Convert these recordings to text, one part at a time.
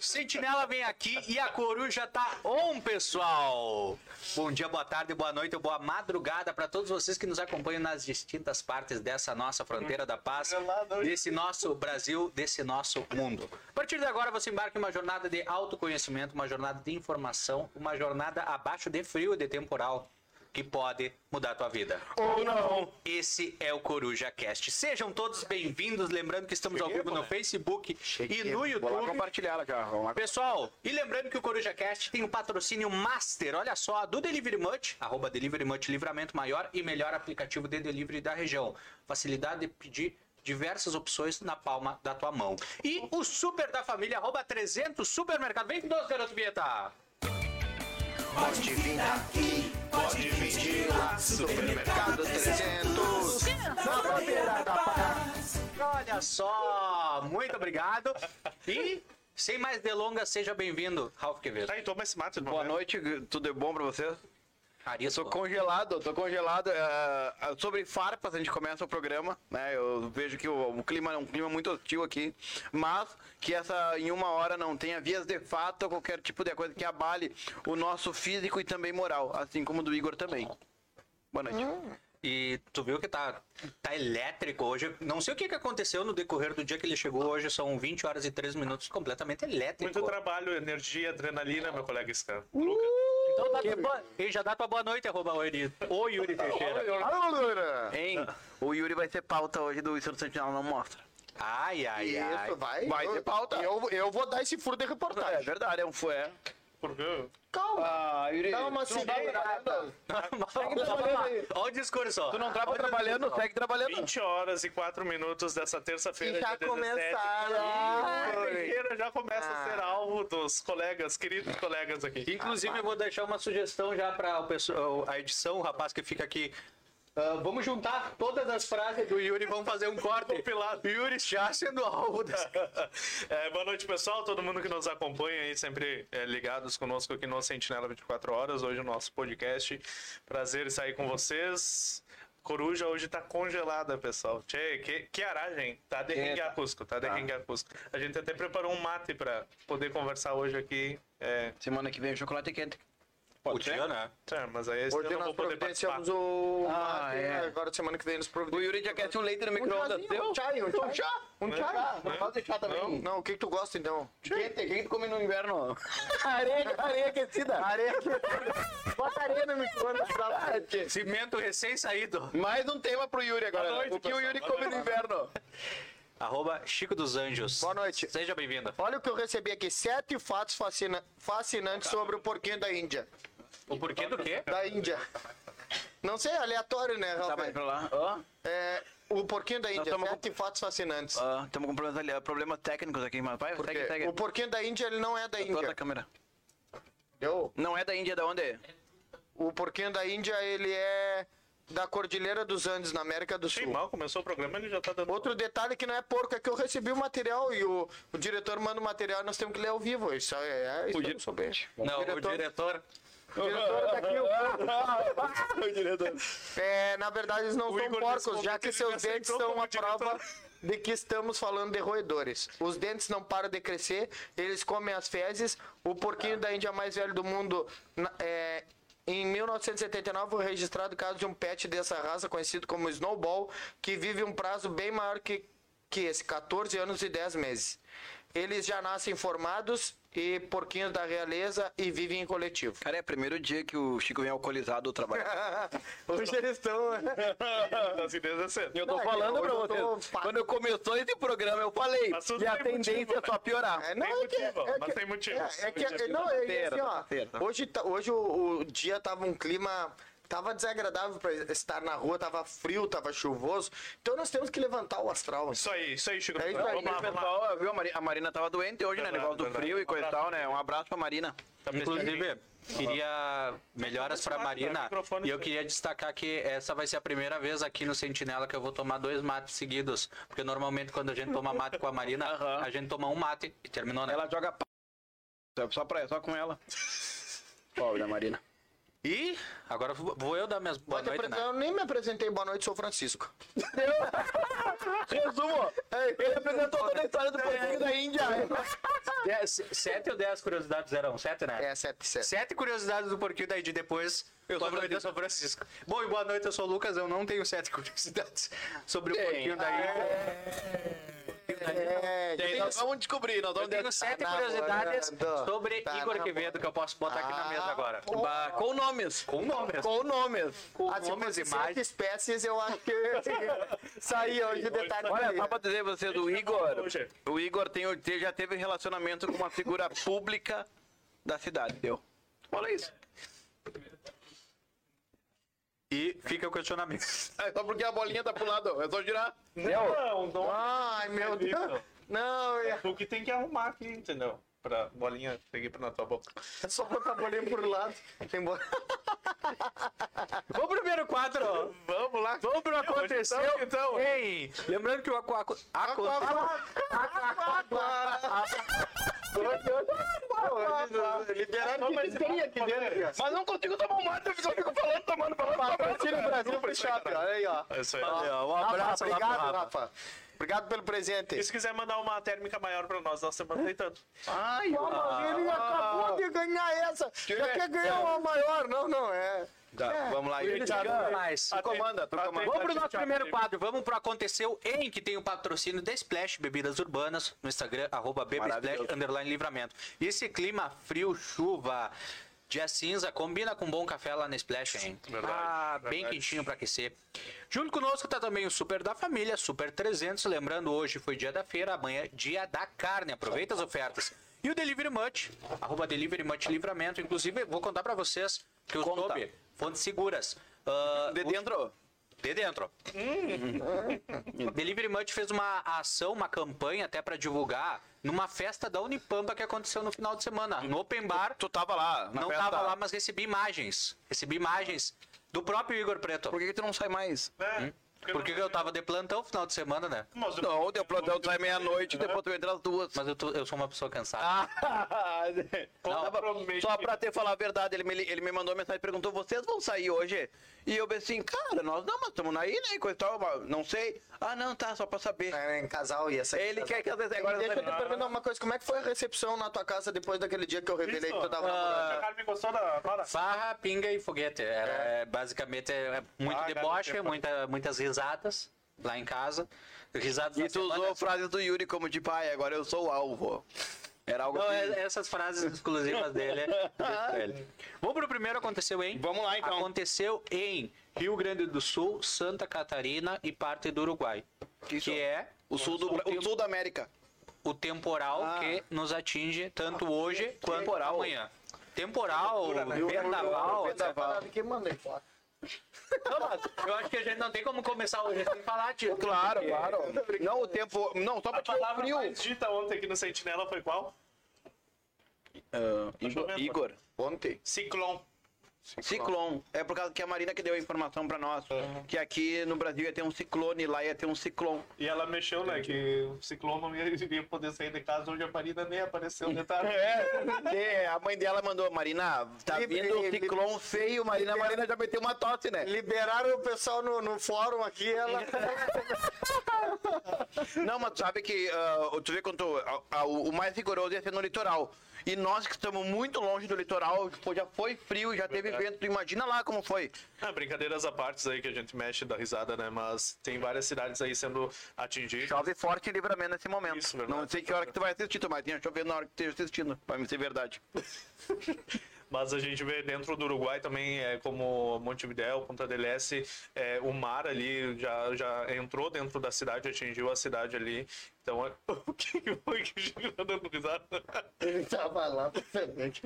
Sentinela vem aqui e a coruja tá on, pessoal. Bom dia, boa tarde, boa noite, boa madrugada para todos vocês que nos acompanham nas distintas partes dessa nossa fronteira da paz, desse nosso Brasil, desse nosso mundo. A partir de agora você embarca em uma jornada de autoconhecimento, uma jornada de informação, uma jornada abaixo de frio e de temporal que pode mudar a tua vida. Ou não. Esse é o Coruja Cast. Sejam todos bem-vindos. Lembrando que estamos ao Cheguei, vivo no? Facebook e no Vou lá YouTube. compartilhar já. Vamos lá. Pessoal, e lembrando que o Coruja Cast tem o patrocínio Master, olha só, do Delivery Much, arroba Delivery Much, livramento maior e melhor aplicativo de delivery da região. Facilidade de pedir diversas opções na palma da tua mão. E o Super da Família, arroba 300 Supermercado. Vem conosco, garoto Vieta. Pode vir aqui, pode vir de lá. Supermercado 300. Na bandeira da paz. Olha só, muito obrigado. E, sem mais delongas, seja bem-vindo, Ralf Quevedo. Tá, então, mas mata de uma Boa noite, tudo é bom pra vocês? Arias, Tô congelado, tô congelado. é, sobre farpas, a gente começa o programa, né? Eu vejo que o, o clima é um clima muito hostil aqui, mas que essa em uma hora não tenha vias de fato ou qualquer tipo de coisa que abale o nosso físico e também moral, assim como o do Igor também. Boa noite. E tu viu que tá, tá elétrico hoje. Não sei o que, que aconteceu no decorrer do dia que ele chegou hoje. São 20 horas e 3 minutos completamente elétrico. Muito trabalho, energia, adrenalina, meu colega Scan. Então dá tua boa- e já dá tua boa noite, arroba o Yuri, o Yuri Teixeira. Hein? O Yuri vai ser pauta hoje do Isso do Sentinela não mostra. Ai, ai, ai. Isso, vai. Vai eu, ter pauta. Eu, eu vou dar esse furo de É reportagem. verdade, é um fué. Porque Calma. Ah, Yuri, Dá uma tu não tá segurada. Olha o discurso. Tu não tava trabalhando, segue trabalhando. 20 horas e 4 minutos dessa terça-feira, E já 17. começaram. A terça-feira já começa a ser alvo dos colegas, queridos colegas aqui. Inclusive, eu vou deixar uma sugestão já para a edição, o rapaz que fica aqui. Ah, vamos juntar todas as frases do Yuri e vamos fazer um corte. Compilado. Yuri já sendo alvo desse É, boa noite, pessoal. Todo mundo que nos acompanha aí, sempre é, ligados conosco aqui no Sentinela 24 Horas. Hoje o nosso podcast. Prazer em sair com vocês. Coruja hoje tá congelada, pessoal. Tchê, que, que aragem. Tá de rengue a Cusco, tá de Cusco. A gente até preparou um mate pra poder conversar hoje aqui. É, Semana que vem o chocolate quente. O dia, né? tá, mas aí esse eu não nós vou poder participar. providenciamos o. Ah, é. né? Agora semana que vem nos O providenciamos. Yuri já quer um leite no Um micro-ondas. chazinho, Deu? um chai, um chá. Um chá. Não pode deixar também. Não, o que, que tu gosta então? Quente, o que que tu come no inverno? areia, areia aquecida. Areia. Bota areia no micro-ondas. Cimento recém-saído. Mais um tema pro Yuri agora. Boa noite, o que o pessoal. Yuri Boa come no inverno? Arroba Chico dos Anjos. Boa noite. Seja bem-vindo. Olha o que eu recebi aqui: sete fatos fascina- fascinantes sobre o porquinho da Índia. O porquê do quê? Da Índia. Não sei, aleatório, né, Tá, Rafael? vai pra lá. Ó, É, o porquinho da Índia, tamo com- sete fatos fascinantes. estamos com problemas, ali, problemas técnicos aqui, mas vai, segue, segue. o porquinho da Índia, ele não é da Toda Índia. a câmera. Entendeu? Não é da Índia, é da onde? O porquinho da Índia, ele é da Cordilheira dos Andes, na América do Sim, Sul. mal começou o programa, ele já tá dando. Outro detalhe que não é porco, é que eu recebi o material e o, o diretor manda o material e nós temos que ler ao vivo. Isso é, é isso sou bem. Não, o diretor- diretor. O diretor tá aqui, o o diretor. É, na verdade, eles não O são Igor porcos, já que seus dentes são uma diretor. prova de que estamos falando de roedores. Os dentes não param de crescer, eles comem as fezes. O porquinho da Índia mais velho do mundo, é, em 1979, foi registrado o caso de um pet dessa raça, conhecido como Snowball, que vive um prazo bem maior que, que esse, 14 anos e 10 meses. Eles já nascem formados e porquinhos da realeza e vivem em coletivo. Cara, é o primeiro dia que o Chico vem alcoolizado do trabalho. Hoje eles estão... cedo. Eu tô Não, é falando pra eu tô vocês. fa- Quando começou esse programa, eu falei. Mas E a tem tendência motivo, é só piorar. É, não, Tem é que, motivo, é mas que- tem motivo. É, é que, não, é, assim, ó, Tá tá hoje, tá- hoje o, o dia tava um clima, tava desagradável para estar na rua, tava frio, tava chuvoso, então nós temos que levantar o astral. Isso aí, isso aí, Chico. É isso aí, Vamos lá, O vamos lá. pessoal, viu, a Mari- a Marina tava doente hoje, né? Verdade, Negócio do verdade. frio e coisa e tal, né? Um abraço pra Marina. Tá Inclusive, queria melhoras para Marina. E eu queria destacar que essa vai ser a primeira vez aqui no Sentinela que eu vou tomar dois mates seguidos. Porque normalmente quando a gente toma mate com a Marina, a gente toma um mate e terminou, né? Ela joga. Só pra só com ela. Pobre da Marina. E agora vou eu dar minhas boa noite, né? Eu nem me apresentei. Boa noite, sou Francisco. Resumo, ele apresentou toda a história do porquinho da Índia. Sete ou dez curiosidades eram? Sete, né? É, 7, 7. Sete curiosidades do porquinho da Índia depois. Eu boa sou noite, eu sou Francisco. Bom, e boa noite, eu sou o Lucas. Eu não tenho sete curiosidades sobre o porquinho da Índia. É, nós vamos descobrir, nós Eu vamos tenho sete Tá curiosidades namorando. sobre Tá Igor namorando. Quevedo que eu posso botar aqui na mesa Ah, agora. Bah, com nomes. Com nomes. Com nomes. Com Ah, nomes e sete espécies, eu acho que saía hoje o detalhe. Olha, só pra dizer pra vocês, o Hoje. Igor, o Igor tem, já teve relacionamento com uma figura pública da cidade, deu. Olha isso. E fica o questionamento. É só porque a bolinha tá pro lado, é só girar. Não, não. Ai, meu Deus. Não, é Tu que tem que arrumar aqui, entendeu? Pra bolinha seguir na tua boca. é só botar a bolinha por lado. Tem bo... Vamos pro primeiro quadro. Vamos lá. Vamos pro aconteceu. Então, então. Ei, lembrando que o aqua, aqua, Liberaram Não, que mas tem aqui dentro. Mas não consigo tomar um mate, eu só fico falando, tomando, falando. Patrocina o Brasil pro shopping. Olha aí, ó. É isso aí. um abraço obrigado, Rafa. Obrigado pelo presente. E se quiser mandar uma térmica maior pra nós, nós estamos aceitando. Ai, Pô, mas ele acabou de ganhar essa. Já quer ganhar uma maior. Não, não, é. Tá, vamos lá, Ele sabe mais. Tu comanda, tu comanda. Vamos pro nosso primeiro quadro. Vamos pro Aconteceu em, que tem o patrocínio da Splash Bebidas Urbanas no Instagram, arroba livramento. E esse clima frio, chuva, dia cinza, combina com um bom café lá na Splash, hein? Verdade, ah, bem verdade. quentinho pra aquecer. Junto conosco tá também o Super da Família, Super 300. Lembrando, hoje foi dia da feira, amanhã dia da carne. Aproveita as ofertas. E o Delivery Much, arroba Delivery Much Livramento. Inclusive, vou contar pra vocês que eu Conta. soube, fontes seguras. ah, De dentro. De dentro. Delivery Much fez uma ação, uma campanha até pra divulgar numa festa da Unipampa que aconteceu no final de semana. No Open Bar. Tu tava lá, na Não festa. tava lá, mas recebi imagens. Recebi imagens do próprio Igor Preto. Por que, que tu não sai mais? É, Porque eu tava de plantão no final de semana, né? Mas eu- Não, o teu plantão sai meia-noite e depois tu entra às duas. Mas eu, tô- eu sou uma pessoa cansada. Ah, Não, Tava- só pra te falar a verdade, ele me, ele me mandou uma mensagem e perguntou: vocês vão sair hoje? E eu pensei assim, cara, nós não, mas estamos aí, né? Coisa tal, mas não sei. Ah, não, tá, só pra saber. É, em casal ia sair. Ele quer que às vezes agora. Deixa eu te perguntar uma coisa, como é que foi a recepção na tua casa depois daquele dia que eu revelei que tu tava namorando? A Carmen gostou da? Farra, pinga e foguete. Era é, basicamente é, muito Ah, deboche, muita, muitas risadas lá em casa. Risadas E tu semana. usou frases do Yuri como de pai, agora eu sou o alvo. Era algo Não, assim. é- essas frases exclusivas dele. deixa pra ele. Vamos pro primeiro aconteceu em? Vamos lá, então. Aconteceu em Rio Grande do Sul, Santa Catarina e parte do Uruguai. Que Que, é O sul, do, o, sul da América. o temporal Ah. que nos atinge tanto hoje quanto Temporal. amanhã. Temporal, Loucura, né? vendaval. Não, mas eu acho que a gente não tem como começar hoje sem falar, tio. Claro, claro. Não, o tempo. Não, só pra A palavra frio. mais dita ontem aqui no Sentinela foi qual? Ah, Igor, chovendo, Igor. Ontem. Ciclone. Ciclone. É por causa que a Marina que deu a informação pra nós. Que aqui no Brasil ia ter um ciclone, lá ia ter um ciclone. E ela mexeu, né? Que o Ciclone não ia, poder sair de casa, hoje a Marina nem apareceu, detalhe. É, a mãe dela mandou, Marina, tá Libre- vindo um ciclone feio, Marina. A Marina já meteu uma tosse, né? Liberaram o pessoal no, no fórum aqui, ela. Não, mas sabe que ah, tu vê quanto ah, o o mais rigoroso ia ser no litoral. E nós que estamos muito longe do litoral, já foi frio, já teve vento. Imagina lá como foi. Ah, brincadeiras à parte aí que a gente mexe da risada, né? Mas tem várias cidades aí sendo atingidas. Chove forte em livramento nesse momento. Isso, verdade. Não sei que hora que tu vai assistir, tu vai ter chovendo na hora que tu esteja assistindo. Vai me ser verdade. Mas a gente vê dentro do Uruguai também, é, como Montevidéu, Ponta del Este, é, o mar ali já, já entrou dentro da cidade, atingiu a cidade ali. Então, é... o que que foi que o Chico tá dando risada? Ele tava lá pra frente.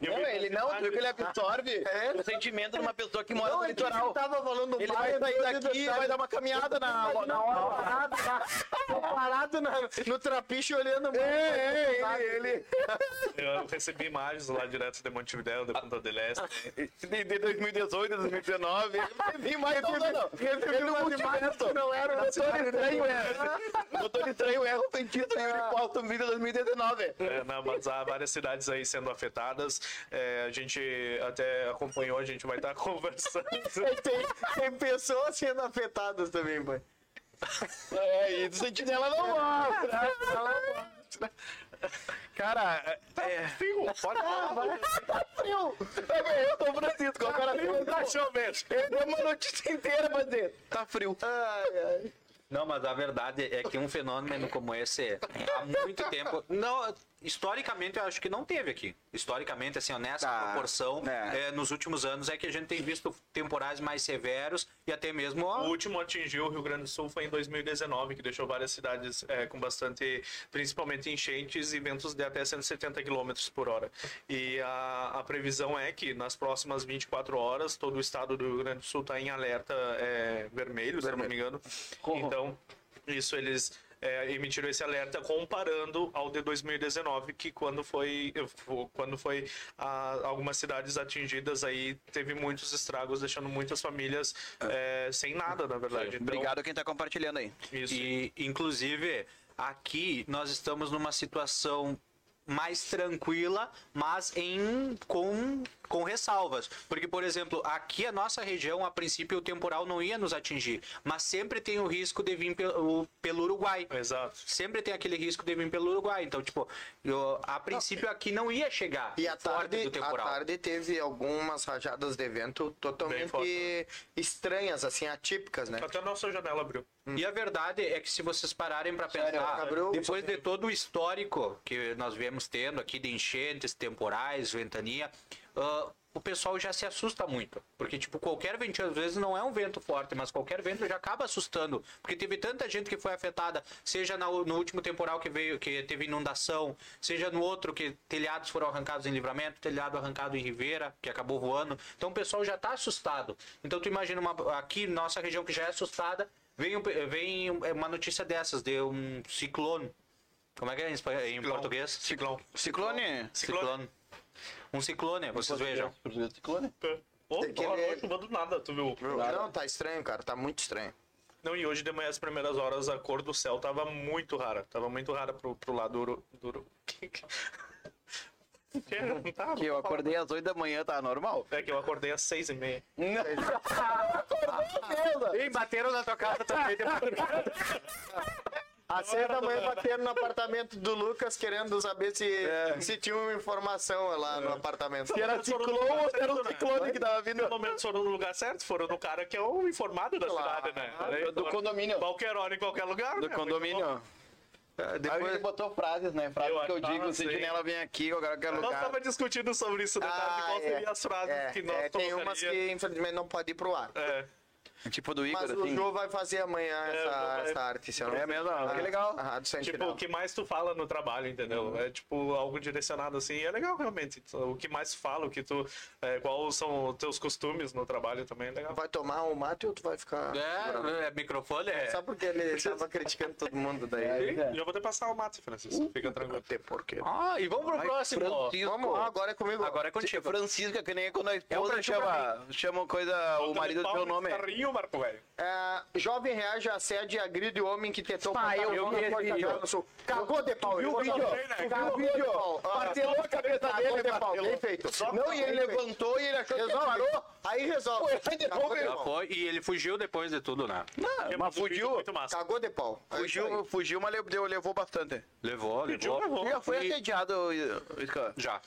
Eu Não, ele não, viu que ele absorve É. o sentimento de uma pessoa que mora Não, no que litoral. ele tava falando Ele vai sair daqui e ele vai dar uma caminhada na, na hora. Parado, lá, parado na- no trapiche olhando. É, é, ele, ele. Eu recebi imagens lá direto de Montevideo, de Punta del Este. De, de 2018, 2019. Recebi mais não, não, não. Recebi multiverso. Não era o Doutor Estranho, era. Doutor Estranho erra o feitiço livre posto no vídeo 2019. É, não, mas há várias cidades aí sendo afetadas. É, a gente até acompanhou, a gente vai estar conversando. Tem, tem pessoas sendo afetadas também, pai. É, e do Sentinela não mostra. Ela mostra. Cara, é. Fio, pode falar. Tá frio. Eu tô Francisco, agora frio. Tá chovendo. Ele deu uma notícia inteira pra dizer. Tá frio. Ai, ai. Não, mas a verdade é que um fenômeno como esse, há muito tempo. Não, historicamente, eu acho que não teve aqui. Historicamente, assim, ó, nessa Tá. proporção, É. é, nos últimos anos é que a gente tem visto temporais mais severos e até mesmo. ó, O último atingiu o Rio Grande do Sul foi em 2019, que deixou várias cidades é, com bastante, principalmente enchentes e ventos de até 170 km por hora. E a, a previsão é que nas próximas 24 horas todo o estado do Rio Grande do Sul está em alerta é, vermelho, se eu não me engano. Então, isso eles é, emitiram esse alerta comparando ao de 2019, que quando foi, quando foi ah, algumas cidades atingidas aí teve muitos estragos, deixando muitas famílias é, sem nada, na verdade. Então, Obrigado a quem tá compartilhando aí. Isso. E, inclusive, aqui nós estamos numa situação mais tranquila, mas em com, com ressalvas. Porque, por exemplo, aqui a nossa região, a princípio, o temporal não ia nos atingir, mas sempre tem o risco de vir pelo, pelo Uruguai. Exato. Sempre tem aquele risco de vir pelo Uruguai. Então, tipo, eu, a princípio aqui não ia chegar E à tarde, do à tarde teve algumas rajadas de vento totalmente forte, estranhas, assim, atípicas, né? Até a nossa janela abriu. E a verdade é que se vocês pararem para pensar, Gabriel, depois de todo o histórico que nós viemos tendo aqui de enchentes, temporais, ventania, ah, o pessoal já se assusta muito. Porque, tipo, qualquer vento, às vezes não é um vento forte, mas qualquer vento já acaba assustando. Porque teve tanta gente que foi afetada, seja na- no último temporal que veio, que teve inundação, seja no outro que telhados foram arrancados em livramento, telhado arrancado em Ribeira, que acabou voando. Então o pessoal já tá assustado. Então tu imagina uma, aqui, nossa região que já é assustada, vem, vem uma notícia dessas, de um ciclone. Como é que é em, espanhol- em português? Ciclão. Ciclone? Ciclone. Um ciclone, vocês vejam. Ciclone? Ô, Tem que parou ver- a chuva do nada, tu viu? Não, tá estranho, cara. Tá muito estranho. Não, e hoje de manhã, as primeiras horas, a cor do céu tava muito rara. Tava muito rara pro, pro lado duro. duro. Que? Não tá, Que eu acordei às 8 da manhã, tá normal? É que eu acordei às seis e meia. Ei, bateram na tua casa também. Às seis da manhã bateram no apartamento do Lucas querendo saber se, se tinha uma informação lá no apartamento. Se era ciclone ou se era um ciclone que tava vindo. Pelo menos foram no lugar certo, foram no cara que é o informado da cidade, né? Aí, do condomínio. Qualquer hora, em qualquer lugar. Do né? condomínio. Aí Depois, ele botou frases, né? Frases Eu que eu digo, assim. sentinela vem aqui, qualquer Nós lugar. tava discutindo sobre isso de tarde, qual seria as frases é, que nós é, tem umas que infelizmente não pode ir pro ar. É. Tipo do Igor, Mas o assim. Jô vai fazer amanhã É, essa, vai- essa arte, se eu não É mesmo? Que legal. Ah, do Tipo, o que mais tu fala no trabalho, entendeu? É tipo algo direcionado assim, e é legal realmente. O que mais tu fala, o que tu. É, quais são os teus costumes no trabalho também é legal. Vai tomar um mate ou tu vai ficar. é, é, microfone é. Só porque ele tava criticando todo mundo daí. É. Já vou te passar o mate, Francisco. Fica tranquilo. Até porque. Ah, e vamos pro próximo. Francisco. Vamos, agora é comigo. Agora é contigo. Francisca, que nem quando a um esposa chama, chama coisa, o marido do seu nome. Carrinho, Marco Velho. É, jovem reage a assédio e agride homem que tentou matar eu irmão vi vídeo. Alegre do Sul. Cagou de pau. viu o vídeo? viu o de vídeo? pau. Martelou a cabeça Cagou dele, de pau. Bem feito. Não, e ele levantou e ele achou que parou. Aí resolve. E ele fugiu depois de tudo, né? Não, mas fugiu. Cagou de pau. É Fugiu, fugiu, mas levou, levou bastante. Levou, levou. Já foi assediado. Já.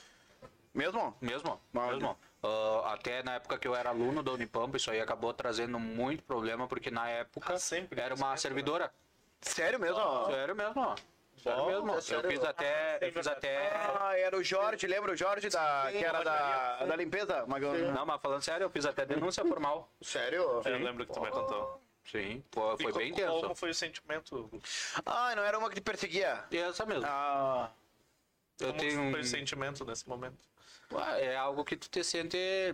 Mesmo? Mesmo, mesmo. Ah, até na época que eu era aluno da Unipampa, isso aí acabou trazendo muito problema, porque na época Ah, sempre, era uma sempre, servidora. Sério mesmo? Sério mesmo, ó. Sério Ó, mesmo. é Eu sério. fiz até. Eu fiz até. Ah, era o Jorge, lembra o Jorge da, que era da, da limpeza? Magão? Não, mas falando sério, eu fiz até denúncia formal. Sério? Eu lembro que tu me contou. Sim, foi, foi bem co- Como tenso. foi o sentimento? Ah, não era uma que te perseguia. Essa mesmo. Ah, Eu Como tenho. foi o sentimento nesse momento? É algo que tu te sente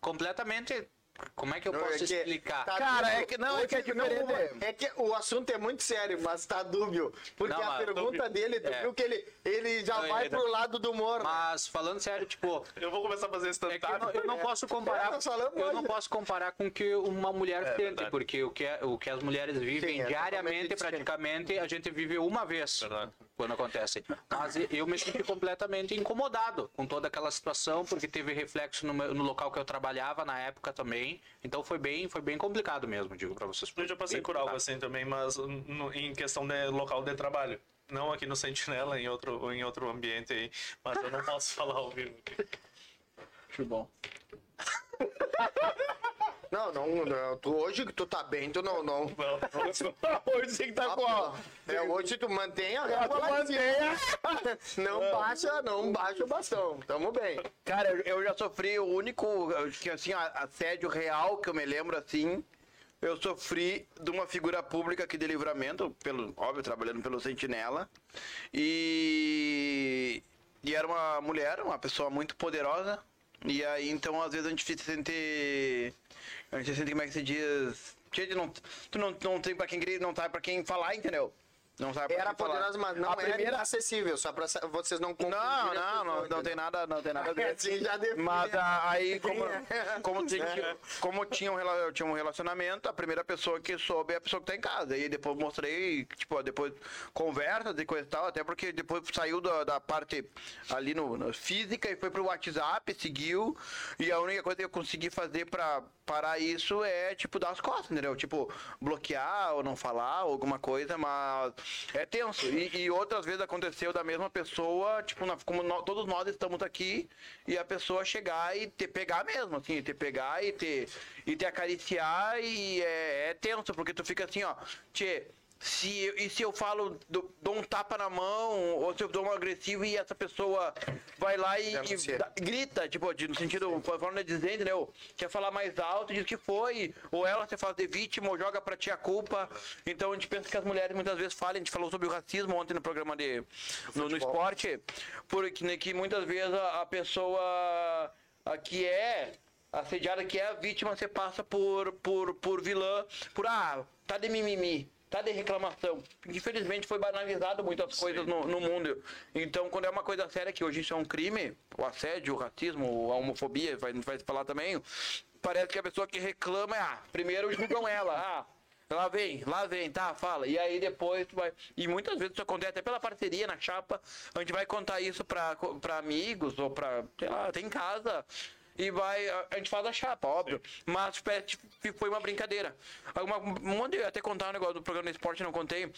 completamente como é que eu Não, posso é que explicar? tá Cara, dúbio. é que- não, é que é Hoje, não, diferente. é que o assunto é muito sério, mas tá dúbio. Porque Não, a mas- pergunta dele, tu É. viu que ele, ele já Não, vai ele- pro lado do humor. né? Mas falando sério, tipo, Eu vou começar a fazer É que eu não, eu não posso comparar. É, eu hoje. não posso comparar com o que uma mulher sente, verdade. porque o que, é- o que as mulheres vivem Sim, é diariamente, praticamente, a gente vive uma vez Verdade. quando acontece. Mas eu me senti completamente incomodado com toda aquela situação, porque teve reflexo no, meu- no local que eu trabalhava na época também. Então foi bem, foi bem complicado mesmo, digo pra vocês. Eu já passei por algo assim também, mas no- em questão de local de trabalho. Não aqui no Sentinela, em outro, em outro ambiente aí. Mas eu não posso falar ao vivo aqui. Bom. Não, não, não, tu, hoje que tu tá bem, tu não. não. Não, Hoje tem que tá com a... É, hoje tu mantém a Ah, régua tu lá mantenha. Não baixa, não baixa o bastão. Tamo bem. Cara, eu, eu já sofri o único, que assim, assédio real que eu me lembro, assim, eu sofri de uma figura pública aqui de livramento, pelo, óbvio, trabalhando pelo Sentinela, e, e era uma mulher, uma pessoa muito poderosa, e aí, então, às vezes a gente se sente, a gente se sente, como é que se diz, gente, não, tu não, não tem pra quem, gri- não sabe pra quem falar, entendeu? Não sabe Era poderosa, mas não a era primeira, acessível, só pra vocês não não, confundirem não, não, pessoas, não tem nada, não tem nada a. Assim já define. Mas ah, aí, como, É. como, tinha, como tinha, um, tinha um relacionamento, a primeira pessoa que soube é a pessoa que tá em casa. E depois mostrei, tipo, depois conversas e coisa e tal, até porque depois saiu da, da parte ali no, no física e foi pro WhatsApp, seguiu. E a única coisa que eu consegui fazer pra parar isso é, tipo, dar as costas, entendeu? Tipo, bloquear ou não falar, ou alguma coisa, mas é tenso. E, e outras vezes aconteceu da mesma pessoa, tipo, na- como todos nós estamos aqui, e a pessoa chegar e te pegar mesmo, assim, te pegar e te, e te acariciar, e é, é tenso, porque tu fica assim, ó, tchê. Se, e se eu falo, dou, dou um tapa na mão, ou se eu dou um agressivo e essa pessoa vai lá e, e grita, tipo, de- no sentido, forma de dizer, entendeu? Quer falar mais alto, diz que foi, ou ela se faz de vítima, ou joga pra ti a culpa. Então a gente pensa que as mulheres muitas vezes falam, a gente falou sobre o racismo ontem no programa de. no, no esporte, porque né, que muitas vezes a, a pessoa a que é assediada, que é a vítima, você passa por, por, por vilã, por ah, tá de mimimi. Tá de reclamação. Infelizmente foi banalizado muitas coisas no, no mundo. Então, quando é uma coisa séria, que hoje isso é um crime, o assédio, o racismo, a homofobia, vai, vai se falar também, parece que a pessoa que reclama é, ah, primeiro julgam ela, ah, Lá vem, lá vem, tá, fala. E aí depois tu vai. E muitas vezes isso acontece até pela parceria na chapa. A gente vai contar isso pra, pra amigos ou pra. Sei lá, tem em casa. E vai. A gente faz a chapa, óbvio. Mas parece que foi uma brincadeira. Uma, um monte de, até contar um negócio do programa do esporte, não contei.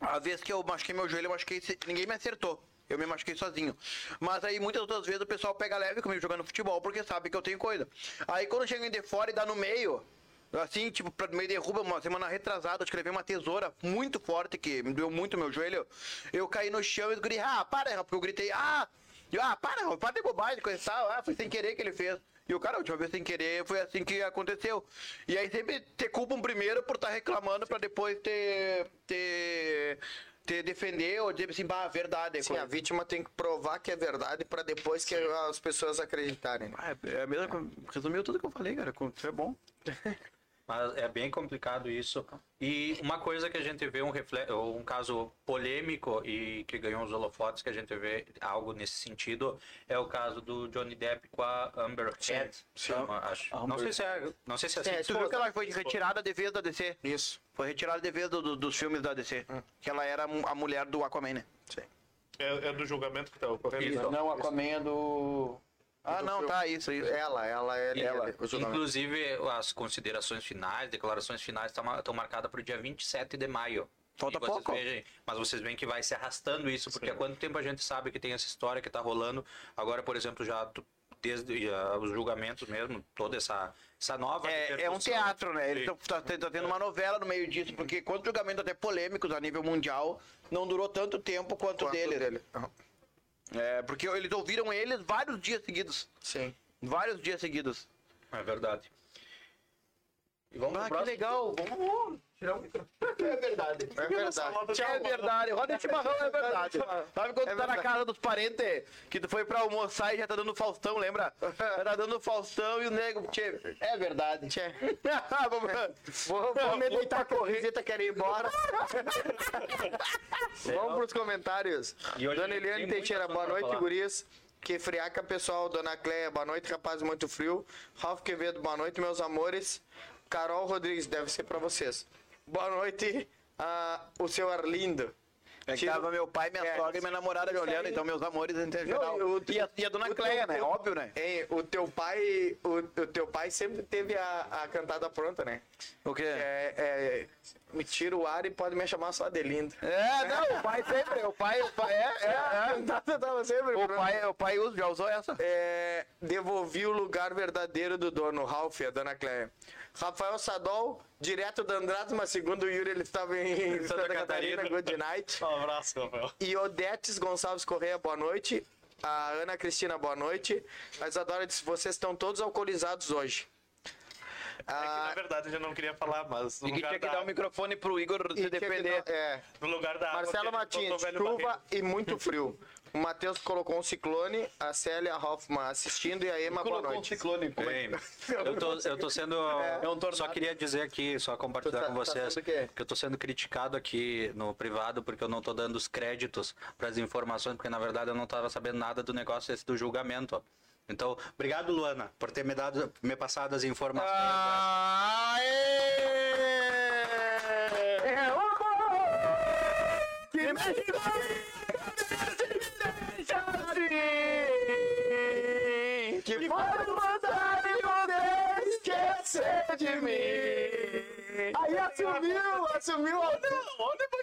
A vez que eu machuquei meu joelho, eu machuquei. Ninguém me acertou. Eu me machuquei sozinho. Mas aí muitas outras vezes o pessoal pega leve comigo jogando futebol porque sabe que eu tenho coisa. Aí quando chega em de fora e dá no meio, assim, tipo, pra meio derruba, uma semana retrasada, eu escrevi uma tesoura muito forte que me doeu muito meu joelho. Eu caí no chão e gritei, ah, para, porque eu gritei, ah, eu, ah, para, para de bobagem, coisa e tal. Ah, foi sem querer que ele fez. E o cara, a última vez sem querer, foi assim que aconteceu. E aí sempre te culpam primeiro por estar reclamando pra depois ter. ter. ter defender ou dizer assim, bah, verdade. é Sim, coisa- a vítima tem que provar que é verdade pra depois que as pessoas acreditarem. Ah, é é a mesma. Resumiu tudo que eu falei, cara. Isso é bom. Mas é bem complicado isso. E uma coisa que a gente vê, um, refle- um caso polêmico e que ganhou os holofotes, que a gente vê algo nesse sentido, é o caso do Johnny Depp com a Amber Heard. Chama, acho. Não sei se é, não sei se é assim. É, Tu viu que ela foi retirada de vez da DC? Isso. Foi retirada de vez do- do- dos filmes da DC. Que ela era a mulher do Aquaman, né? Sim. É, é do julgamento que tá ocorrendo. Isso. então. Não, Aquaman é do. Ah, não, tá, isso, isso. Ela, ela é Ela. Inclusive, as considerações finais, declarações finais estão marcadas para o dia 27 de maio. Falta vocês pouco. vejam- mas vocês veem que vai se arrastando isso, porque há quanto tempo a gente sabe que tem essa história que está rolando. Agora, por exemplo, já desde ah, os julgamentos mesmo, toda essa, essa nova. É, é um teatro, né? Ele Sim. tá, tá tendo uma novela no meio disso, porque quantos julgamentos até polêmicos a nível mundial não durou tanto tempo quanto, Quanto deles. dele. Aham. É, porque eles ouviram eles vários dias seguidos. Sim. Vários dias seguidos. É verdade. E vamos Ah, pro que legal. Vamos tirar um microfone. É verdade. É verdade. É verdade, roda de chimarrão é verdade. Sabe quando É tu tá na casa dos parentes, que tu foi pra almoçar e já tá dando Faustão, lembra? Já tá dando Faustão e o nego, tchê, é verdade. Tchê. Vamos- Vou, vou me deitar com a visita, quero ir embora. Vamos pros comentários. Dona Eliane Teixeira, boa noite, falar. gurias. Que friaca, pessoal. Dona Cleia, boa noite, rapaz, muito frio. Ralf Quevedo, boa noite, meus amores. Carol Rodrigues, deve ser pra vocês. Boa noite, ah, o seu Arlindo. É que Tiro- tava meu pai, minha É. sogra e minha namorada me olhando, então meus amores em geral. eu- E a, e a dona o Cleia, teu- né? teu- Óbvio, né? Hein, o teu pai, o, o teu pai sempre teve a, a cantada pronta, né? O quê? É, é, me tira o ar e pode me chamar só de lindo. É, não, o pai sempre, o pai, o pai, é, é, A é. cantada tava sempre O pronta. pai, o pai usa, já usou essa? É, devolvi o lugar verdadeiro do dono, Ralph, a dona Cleia. Rafael Sadol, direto da Andrade, mas segundo o Yuri, ele estava em Santa, Catarina, Catarina. good night. Um abraço, Rafael. E Odetes Gonçalves Correia, boa noite. A Ana Cristina, boa noite. A Isadora disse, vocês estão todos alcoolizados hoje. É que, na Ah, verdade, eu não queria falar, mas no E que lugar, tinha que da, dar o microfone pro Igor se dar- é. no lugar da água, Marcelo ele Martins, chuva barreiro. e muito frio. O Matheus colocou um ciclone, a Célia Hoffman assistindo e a Ema, boa Colocou um noite. ciclone. como é Bem, eu tô, eu tô sendo. É um tornado. só queria dizer aqui, só compartilhar tá- com tá vocês, quê? que eu tô sendo criticado aqui no privado porque eu não tô dando os créditos para as informações, porque na verdade eu não tava sabendo nada do negócio esse do julgamento. ó. Então, obrigado, Luana, por ter me dado, me passado as informações. Ah, Aê! É o Que mexe que faz vontade de poder esquecer de mim. Aí assumiu, assumiu ao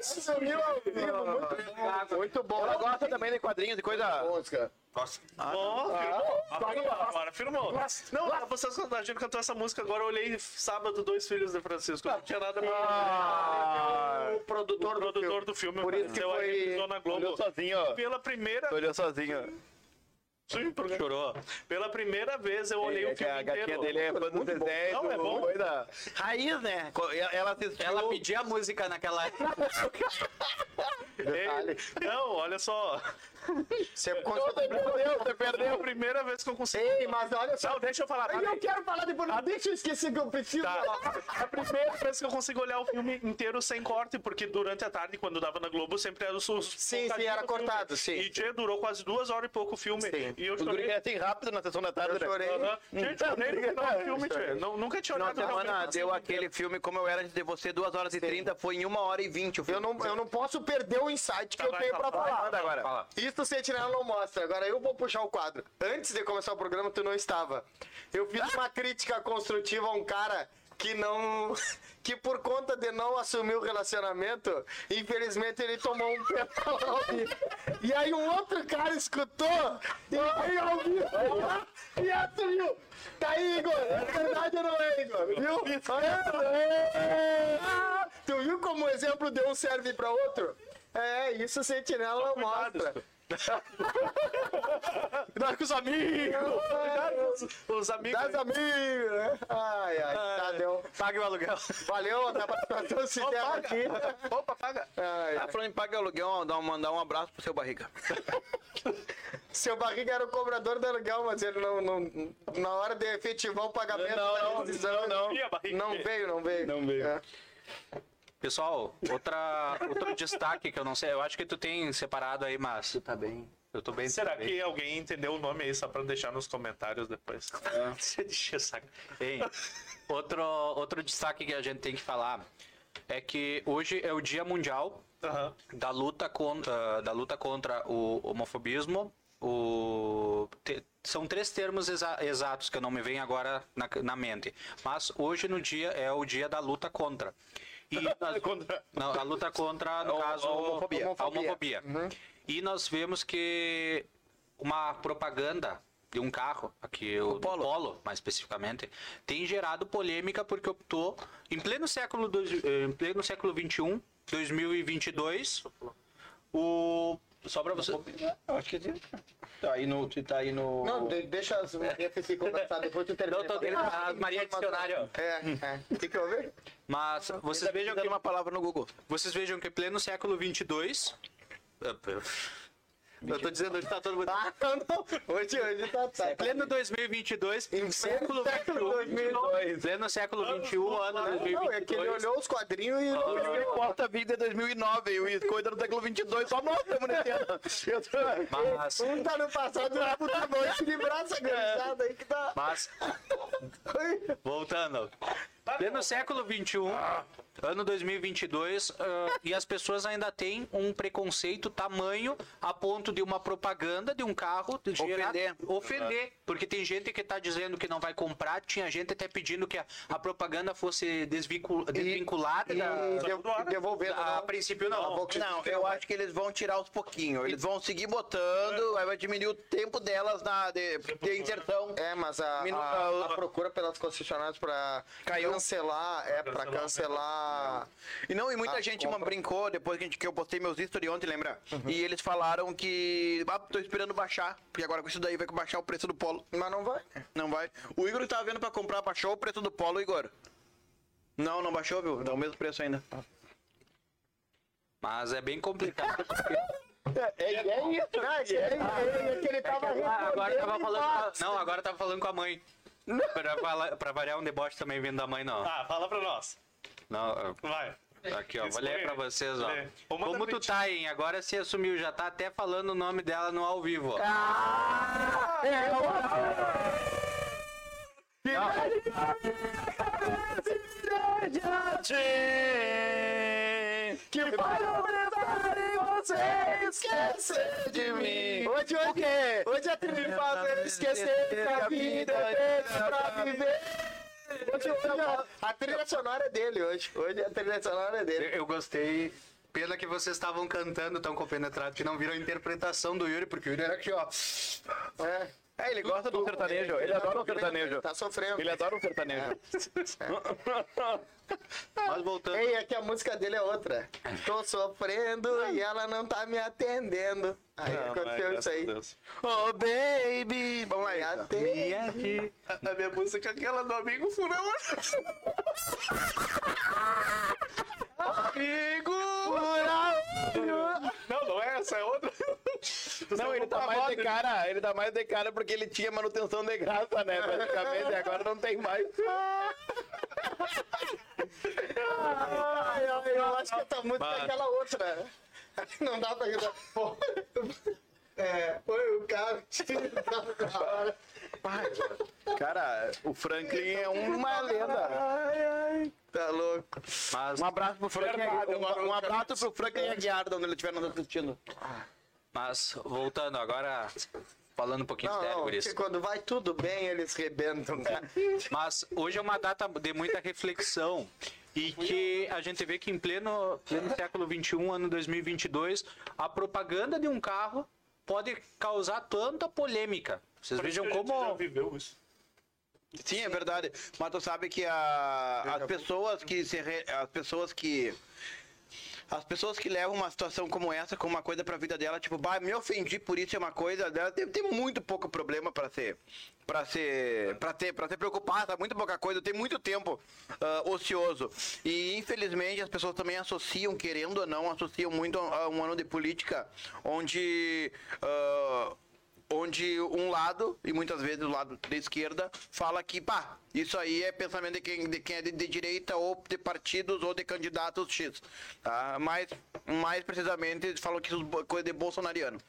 Assumiu ao vivo, muito, muito bom. Ela gosta também de quadrinhos e coisa. música. Nossa. Ó, firmou. Agora, agora firmou. Não, vocês, a gente cantou essa música agora, eu olhei sábado, dois filhos de Francisco. Não tinha nada pra Ah, O produtor, O produtor do filme Por isso que aí, foi- na Globo. olhou sozinho, ó. Pela primeira Olhou sozinho. Sim, porque- Chorou. Pela primeira vez eu olhei É o que filme a gatinha inteiro. dele é fã do Muito bom. Zezé. Não, é bom. Coisa... Raiz, né? Ela assistiu. Ela pedia a música naquela época. Ei, não, olha só. Você Você perdeu, você É a perdeu. primeira vez que eu consegui. Ei, mas olha só. Não, deixa eu falar. Eu quero falar depois. não Deixa eu esquecer que eu preciso Tá. falar. É a primeira vez que eu consigo olhar o filme inteiro sem corte, porque durante a tarde, quando dava na Globo, sempre era os. os Sim, sim, era cortado, sim. E tchê, durou quase duas horas e pouco o filme. Sim. E eu chorei. é assim rápido na sessão da tarde, Eu né? chorei. Aham. Gente, chorei no final do filme, tchê. Não- Nunca tinha olhado um semana filme deu aquele filme Como Eu Era Antes de Você, 2 horas e 30, foi em 1 hora e 20 o Eu filme. não, eu não posso perder o insight que Tá, eu vai, tenho pra falar. Agora. Fala. Isso o Sentinela não mostra. Agora eu vou puxar o quadro. Antes de começar o programa, tu não estava. Eu fiz uma crítica construtiva a um cara que não. que por conta de não assumir o relacionamento, infelizmente ele tomou um petrolão. E, e aí um outro cara escutou e aí ouviu e assumiu. Tá aí, Igor. É verdade ou não é, Igor? Viu? É. Tu viu como o exemplo de um serve pra outro? É, isso o Sentinela não mostra. Cuidado com os amigos! Cuidado com os, os amigos. Das amigos, né? Ai, ai, tá, deu. Pague o aluguel. Valeu a participação sincera aqui. Opa, paga! Ai, Tá falando em paga aluguel, dá um- mandar um abraço pro seu barriga. Seu barriga era o cobrador do aluguel, mas ele não, não- Na hora de efetivar o pagamento Não, da não, não, não. Não veio, não veio. Não veio. É. Pessoal, outra, outro destaque que eu não sei, eu acho que tu tem separado aí, mas. Tá bem. Eu tô bem. Será que alguém entendeu o nome aí só pra deixar nos comentários depois? Você deixa saco. Ei, outro, outro destaque que a gente tem que falar é que hoje é o Dia Mundial da luta contra, da luta contra o homofobismo. O, te- são três termos exa- exatos que eu não me vêm agora na, na mente. Mas hoje no dia é o dia da luta contra. E nós- Contra- não, a luta contra, no A- caso, a homofobia. a homofobia. E nós vemos que uma propaganda de um carro, aqui o, do Polo. Polo, mais especificamente, tem gerado polêmica porque optou em pleno século dois- eh, em pleno século 21, 2022, o só pra você. Eu acho que sim. Tá aí no. Tá aí no. Não, de- deixa as vinhetas se conversar, depois tu termina. Não, tô dentro da Maria Dicionário. É, é. O que vi? Mas vocês vejam que uma palavra no Google. vocês vejam que pleno século 22 eu tô dizendo hoje tá todo mundo Ah, não. Hoje, hoje tá... tá. Pleno 2022, Em século século 2022. Pleno século 21, ano Não, é que ele 2022. olhou os quadrinhos e... O Yuri Costa Vida é 2009 e o Coisa do século 22 só nós estamos nesse ano. Eu tô- Mas, Um tá no passado e o outro tá de braço agarrado aí que tá... mas, voltando. Pleno século 21, ano 2022, ah, e as pessoas ainda têm um preconceito tamanho a ponto de uma propaganda de um carro de gerar- Ofender. ofender. Porque tem gente que tá dizendo que não vai comprar, tinha gente até pedindo que a, a propaganda fosse desvincul- desvinculada. da- E dev- devolvendo. a não. princípio não. Não, eu acho que eles vão tirar aos pouquinhos. Eles vão seguir botando, aí vai diminuir o tempo delas na, de, de inserção. É, mas a, a, a procura pelas concessionárias pra Caiu. cancelar, é, pra cancelar... E não, e muita Ah, gente compra. brincou depois que, a gente- que eu postei meus stories ontem, lembra? E eles falaram que. Ah, tô esperando baixar. Porque agora com isso daí vai baixar o preço do polo. Mas não vai. Não vai. O Igor que tava vendo pra comprar, baixou o preço do polo, Igor. Não, não baixou, viu? Dá o mesmo preço ainda. Mas é bem complicado. porque- É, é isso, né? É, é, é que ele tava Ah, agora tava falando. a... Não, agora tava falando com a mãe. Pra, pra variar um deboche também vindo da mãe, não. Ah, fala pra nós. Não, Vai. aqui, ó. Vou ler pra vocês, ó. Lê. Como tu tá, hein? Agora se assumiu, já tá até falando o nome dela no ao vivo, ó. Que vai obrigar você esquecer de mim. Hoje, hoje, hoje é tri fazer esquecer que a vida é pra viver. Hoje, hoje a- a trilha sonora é dele hoje. Hoje a trilha sonora é Eu, dele. eu gostei. Pena que vocês estavam cantando tão compenetrados que não viram a interpretação do Yuri, porque o Yuri era aqui, ó. É. É, ele gosta do sertanejo. Ele adora o sertanejo. Tá sofrendo. Ele adora o sertanejo. Mas voltando. Ei, é que a música dele é outra. Tô sofrendo e ela não tá me atendendo. Aí Não, aconteceu mas, isso aí. Deus. Oh, baby! Vamos lá, atende. A a minha música é aquela do amigo furão. Amigo! Não, não é essa, é outra. Não, ele tá mais de cara, ele tá mais de cara porque ele tinha manutenção de graça, né? Praticamente, e agora não tem mais. Ai, ai, eu acho que essa música é aquela outra. Não dá pra gritar. Pô. É, foi o cara. Cara, o Franklin é uma lenda. Ai, ai. Tá louco. Mas, Um abraço pro Franklin, Verdade, um, mano. um abraço pro Franklin Aguiar, de onde ele estiver nos assistindo. mas voltando agora, falando um pouquinho Não, sério, não, Guris. porque quando vai tudo bem, eles rebentam, cara. Mas hoje é uma data de muita reflexão e que a gente vê que em pleno, pleno século XXI, ano 2022, a propaganda de um carro pode causar tanta polêmica. Vocês vejam A gente já como... viveu isso. Sim, é verdade. Mas tu sabe que a, as pessoas que se re- as pessoas que as pessoas que levam uma situação como essa como uma coisa pra vida dela, tipo, bah, me ofendi por isso é uma coisa, dela tem, muito pouco problema pra ser para ser para ter para ser preocupada, muito pouca coisa, tem muito tempo ah, ocioso. E infelizmente as pessoas também associam, querendo ou não, associam muito a um ano de política onde ah, onde um lado, e muitas vezes o lado da esquerda, fala que, pá, isso aí é pensamento de quem, de quem é de, de direita ou de partidos ou de candidatos X. Tá? Mas, mais precisamente, eles falam que isso é coisa de bolsonariano.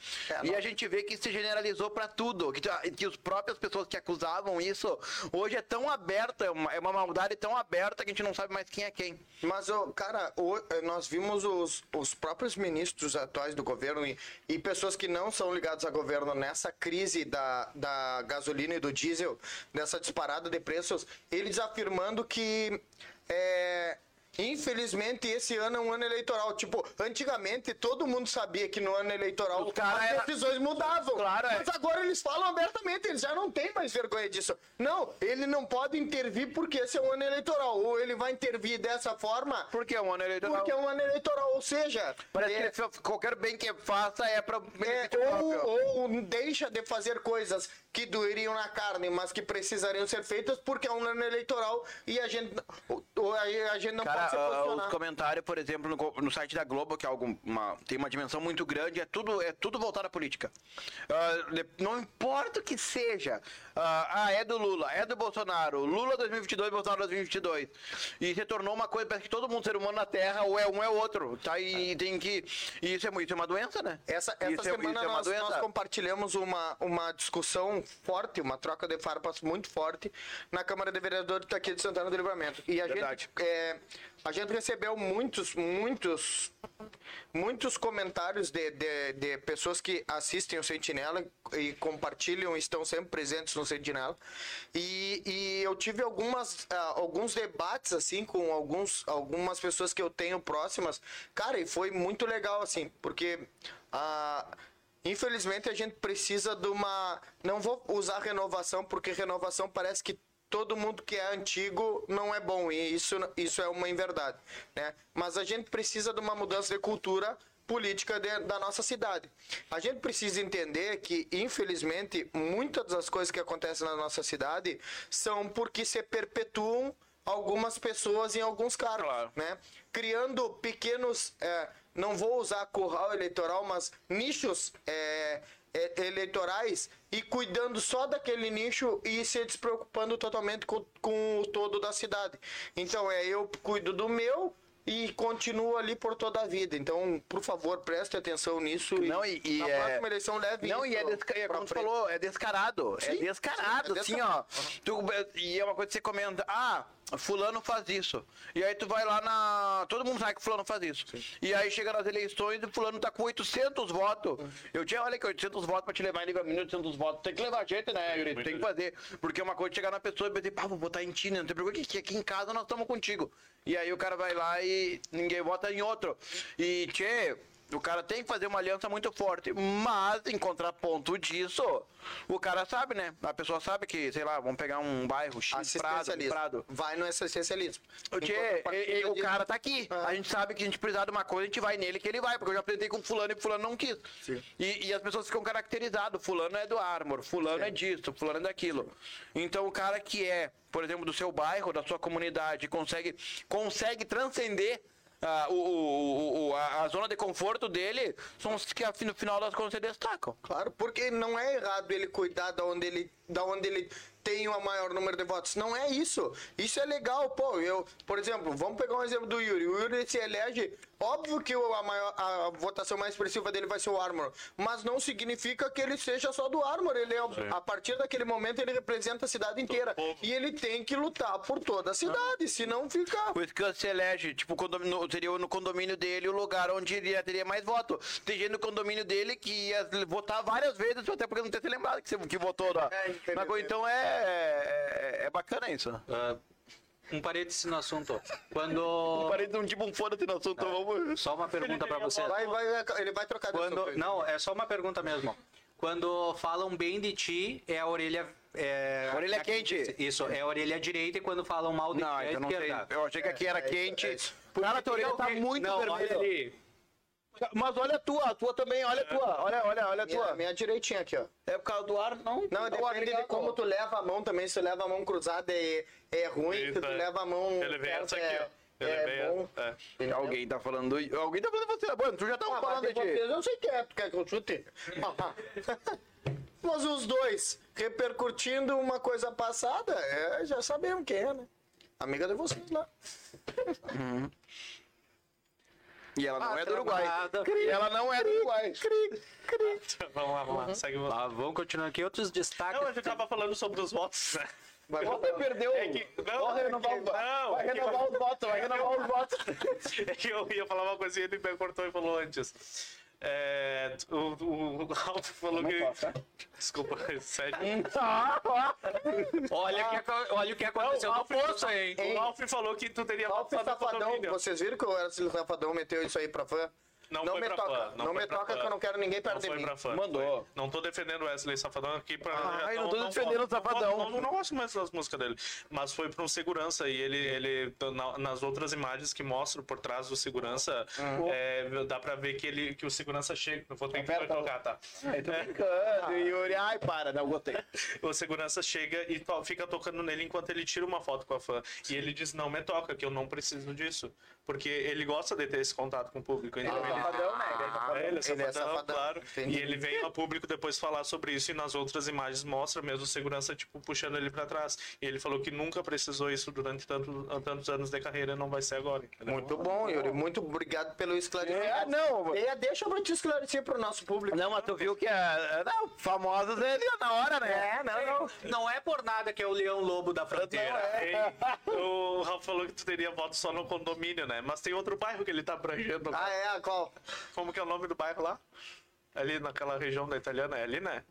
e a gente vê que se generalizou para tudo, que, que as próprias pessoas que acusavam isso, hoje é tão aberta, é uma, é uma maldade tão aberta que a gente não sabe mais quem é quem. Mas, cara, o- nós vimos os, os próprios ministros atuais do governo e, e pessoas que não são ligadas a governo nessa crise da, da gasolina e do diesel, nessa disparada de preços, eles afirmando que é, Infelizmente, esse ano é um ano eleitoral. Tipo, antigamente todo mundo sabia que no ano eleitoral Os cara as era- decisões mudavam. Claro, é. Mas agora eles falam abertamente, eles já não têm mais vergonha disso. Não, ele não pode intervir porque esse é um ano eleitoral. Ou ele vai intervir dessa forma Porque é um ano eleitoral. porque é um ano eleitoral. Ou seja, Parece é- que qualquer bem que faça é pra é, ou, ou deixa de fazer coisas que doeriam na carne, mas que precisariam ser feitas porque é um ano eleitoral e a gente, a gente não pode posicionar. os comentários, por exemplo, no, no site da Globo, que é algo, uma, tem uma dimensão muito grande, é tudo, é tudo voltado à política. De- não importa o que seja. Ah, ah, é do Lula, é do Bolsonaro. Lula 2022, Bolsonaro 2022. E se tornou uma coisa, parece que todo mundo, ser humano na Terra, ou é um é o outro. Tá? E tem que. E isso é, isso é uma doença, né? Essa, essa isso é, semana é uma nós, doença. nós compartilhamos uma, uma discussão forte, uma troca de farpas muito forte na Câmara de Vereadores daqui de Santana do Livramento. E a Verdade. gente, é, a gente recebeu muitos, muitos, muitos comentários de, de, de pessoas que assistem o Sentinela e compartilham, estão sempre presentes no Sentinela. E, e eu tive algumas, ah, alguns debates assim com alguns, algumas pessoas que eu tenho próximas. Cara, e foi muito legal assim, porque ah, infelizmente a gente precisa de uma. Não vou usar renovação, porque renovação parece que todo mundo que é antigo não é bom e isso, isso é uma inverdade, né? Mas a gente precisa de uma mudança de cultura política de- da nossa cidade. A gente precisa entender que, infelizmente, muitas das coisas que acontecem na nossa cidade são porque se perpetuam algumas pessoas em alguns cargos, Claro. né? Criando pequenos, é, não vou usar curral eleitoral, mas nichos é, eleitorais e cuidando só daquele nicho e se despreocupando totalmente com, com o todo da cidade. Então, é eu cuido do meu e continuo ali por toda a vida. Então, por favor, preste atenção nisso. Não, e- e na é- próxima eleição leve Não, e é, desca... é como tu falou, é descarado. é Sim, descarado, sim, é assim, ó. Tu- e é uma coisa que você comenta, ah, fulano faz isso. E aí tu vai lá na... Todo mundo sabe que fulano faz isso. E aí chega nas eleições e fulano tá com 800 votos. Eu tinha, olha que 800 votos pra te levar em livramento, 800 votos. Tem que levar gente, né, Yuri? Tem que fazer. Porque é uma coisa de chegar na pessoa e dizer, pá, vou votar em ti, né? Não tem problema, que aqui em casa nós estamos contigo. E aí o cara vai lá e ninguém vota em outro. E, tchê... O cara tem que fazer uma aliança muito forte, mas em contraponto disso, o cara sabe, né? A pessoa sabe que, sei lá, vamos pegar um bairro X, Prado. Prado. Vai no assistencialismo. O, tchê, e- e- o cara tá aqui. Ah. A gente sabe que a gente precisar de uma coisa, a gente vai nele que ele vai, porque eu já apresentei com fulano e fulano não quis. E, e as pessoas ficam caracterizadas. Fulano é do Armor, fulano é disso, fulano é daquilo. Então o cara que é, por exemplo, do seu bairro, da sua comunidade, consegue, consegue transcender. Ah, o, o- o- a, a zona de conforto dele são os que no final das contas se destacam. Claro, porque não é errado ele cuidar da onde ele, da onde ele tem o maior número de votos. Não é isso. Isso é legal, pô. Eu, por exemplo, vamos pegar um exemplo do Yuri. O Yuri se elege, óbvio que o- a, maior, a votação mais expressiva dele vai ser o Armor, mas não significa que ele seja só do Armor. Ele é, a partir daquele momento ele representa a cidade inteira e ele tem que lutar por toda a cidade, senão fica Por isso que se elege, tipo, condomínio, seria no condomínio dele o lugar onde ele teria mais voto. Tem gente no condomínio dele que ia votar várias vezes, até porque não ter se lembrado que, você, que votou na, É. Então é, é, é bacana isso. Ah, um parêntese no assunto. Quando. Parei de um tipo um foda-se no assunto, vamos. Só uma pergunta pra você. vai, vai, ele vai trocar de Quando, assunto. não, é só uma pergunta mesmo. Quando falam bem de ti, é a orelha. É, Orelha quente. Isso, é a orelha direita e quando falam mal de Não, ti, é a então não sei. esquerda. Eu achei que aqui era é isso, quente. é. Cara, a tua orelha tá muito não, olha vermelha. ali. Mas olha a tua, a tua também, olha a tua. Olha, olha, olha a minha, tua. minha direitinha aqui, ó. É por causa do ar, não? Não, depende de ligado. como tu leva a mão também. Se tu leva a mão cruzada é, é ruim, se tu Eita. leva a mão. Ele vem essa é, aqui, ó. É vem bom. é. Alguém tá falando. Alguém tá falando você. Mano, tu já tava Ah, mas falando de. vocês, eu sei que é, tu quer que eu chute? mas os dois repercutindo uma coisa passada, é, já sabemos quem é, né? Amiga de vocês lá. E ela não Ah, é do Uruguai. E ela não é do Uruguai. Vamos lá, vamos lá. Segue o Tá, vamos continuar aqui. Outros destaques. Não, a gente tava falando sobre os votos, né? Você perdeu. É que- não, vai é renovar, que- os votos. não, vai é que- renovar os votos, vai renovar os votos. É que eu ia falar uma coisa e ele me cortou e falou antes. É, o, o, falou que. Desculpa, sério. Olha, que, olha o que aconteceu Não, no poço aí. O Ralf falou que tu teria no Safadão, vocês viram que o Wesley Safadão meteu isso aí pra fã? Não Não foi me pra toca, fã, não foi me toca fã. que eu não quero ninguém perto Não de foi mim. pra fã. Mandou. foi. Não tô defendendo o Wesley Safadão aqui pra. Ai, não tô defendendo o Safadão. Não, não, não gosto mais das músicas dele. Mas foi pra um segurança e ele, ele na- nas outras imagens que mostram por trás do segurança, é, dá pra ver que, ele, que o segurança chega. Eu vou ter que Aperta o- colocar, tá? Aí tô brincando, Yuri. Ai, para, não gostei. O segurança chega e to- fica tocando nele enquanto ele tira uma foto com a fã. E ele diz: Não me toca, que eu não preciso disso. Porque ele gosta de ter esse contato com o público. Então ele, Safadão, né? É, ele é Ele é safadão, safadão. claro. Entendi. E ele vem ao público depois falar sobre isso e nas outras imagens mostra mesmo segurança, tipo, puxando ele pra trás. E ele falou que nunca precisou isso durante tanto, tantos anos de carreira e não vai ser agora. entendeu? Muito bom, Yuri. Muito obrigado pelo esclarecimento. É, não. E deixa eu te esclarecer pro nosso público. Não, mas tu viu que é. Não, famosos é na hora, né? É, não, não. Não é por nada que é o leão lobo da fronteira. Ei, o Rafa falou que tu teria voto só no condomínio, né? Mas tem outro bairro que ele tá abrangendo. Ah, é? A qual? Como que é o nome do bairro lá? Ali naquela região da italiana, é ali, né?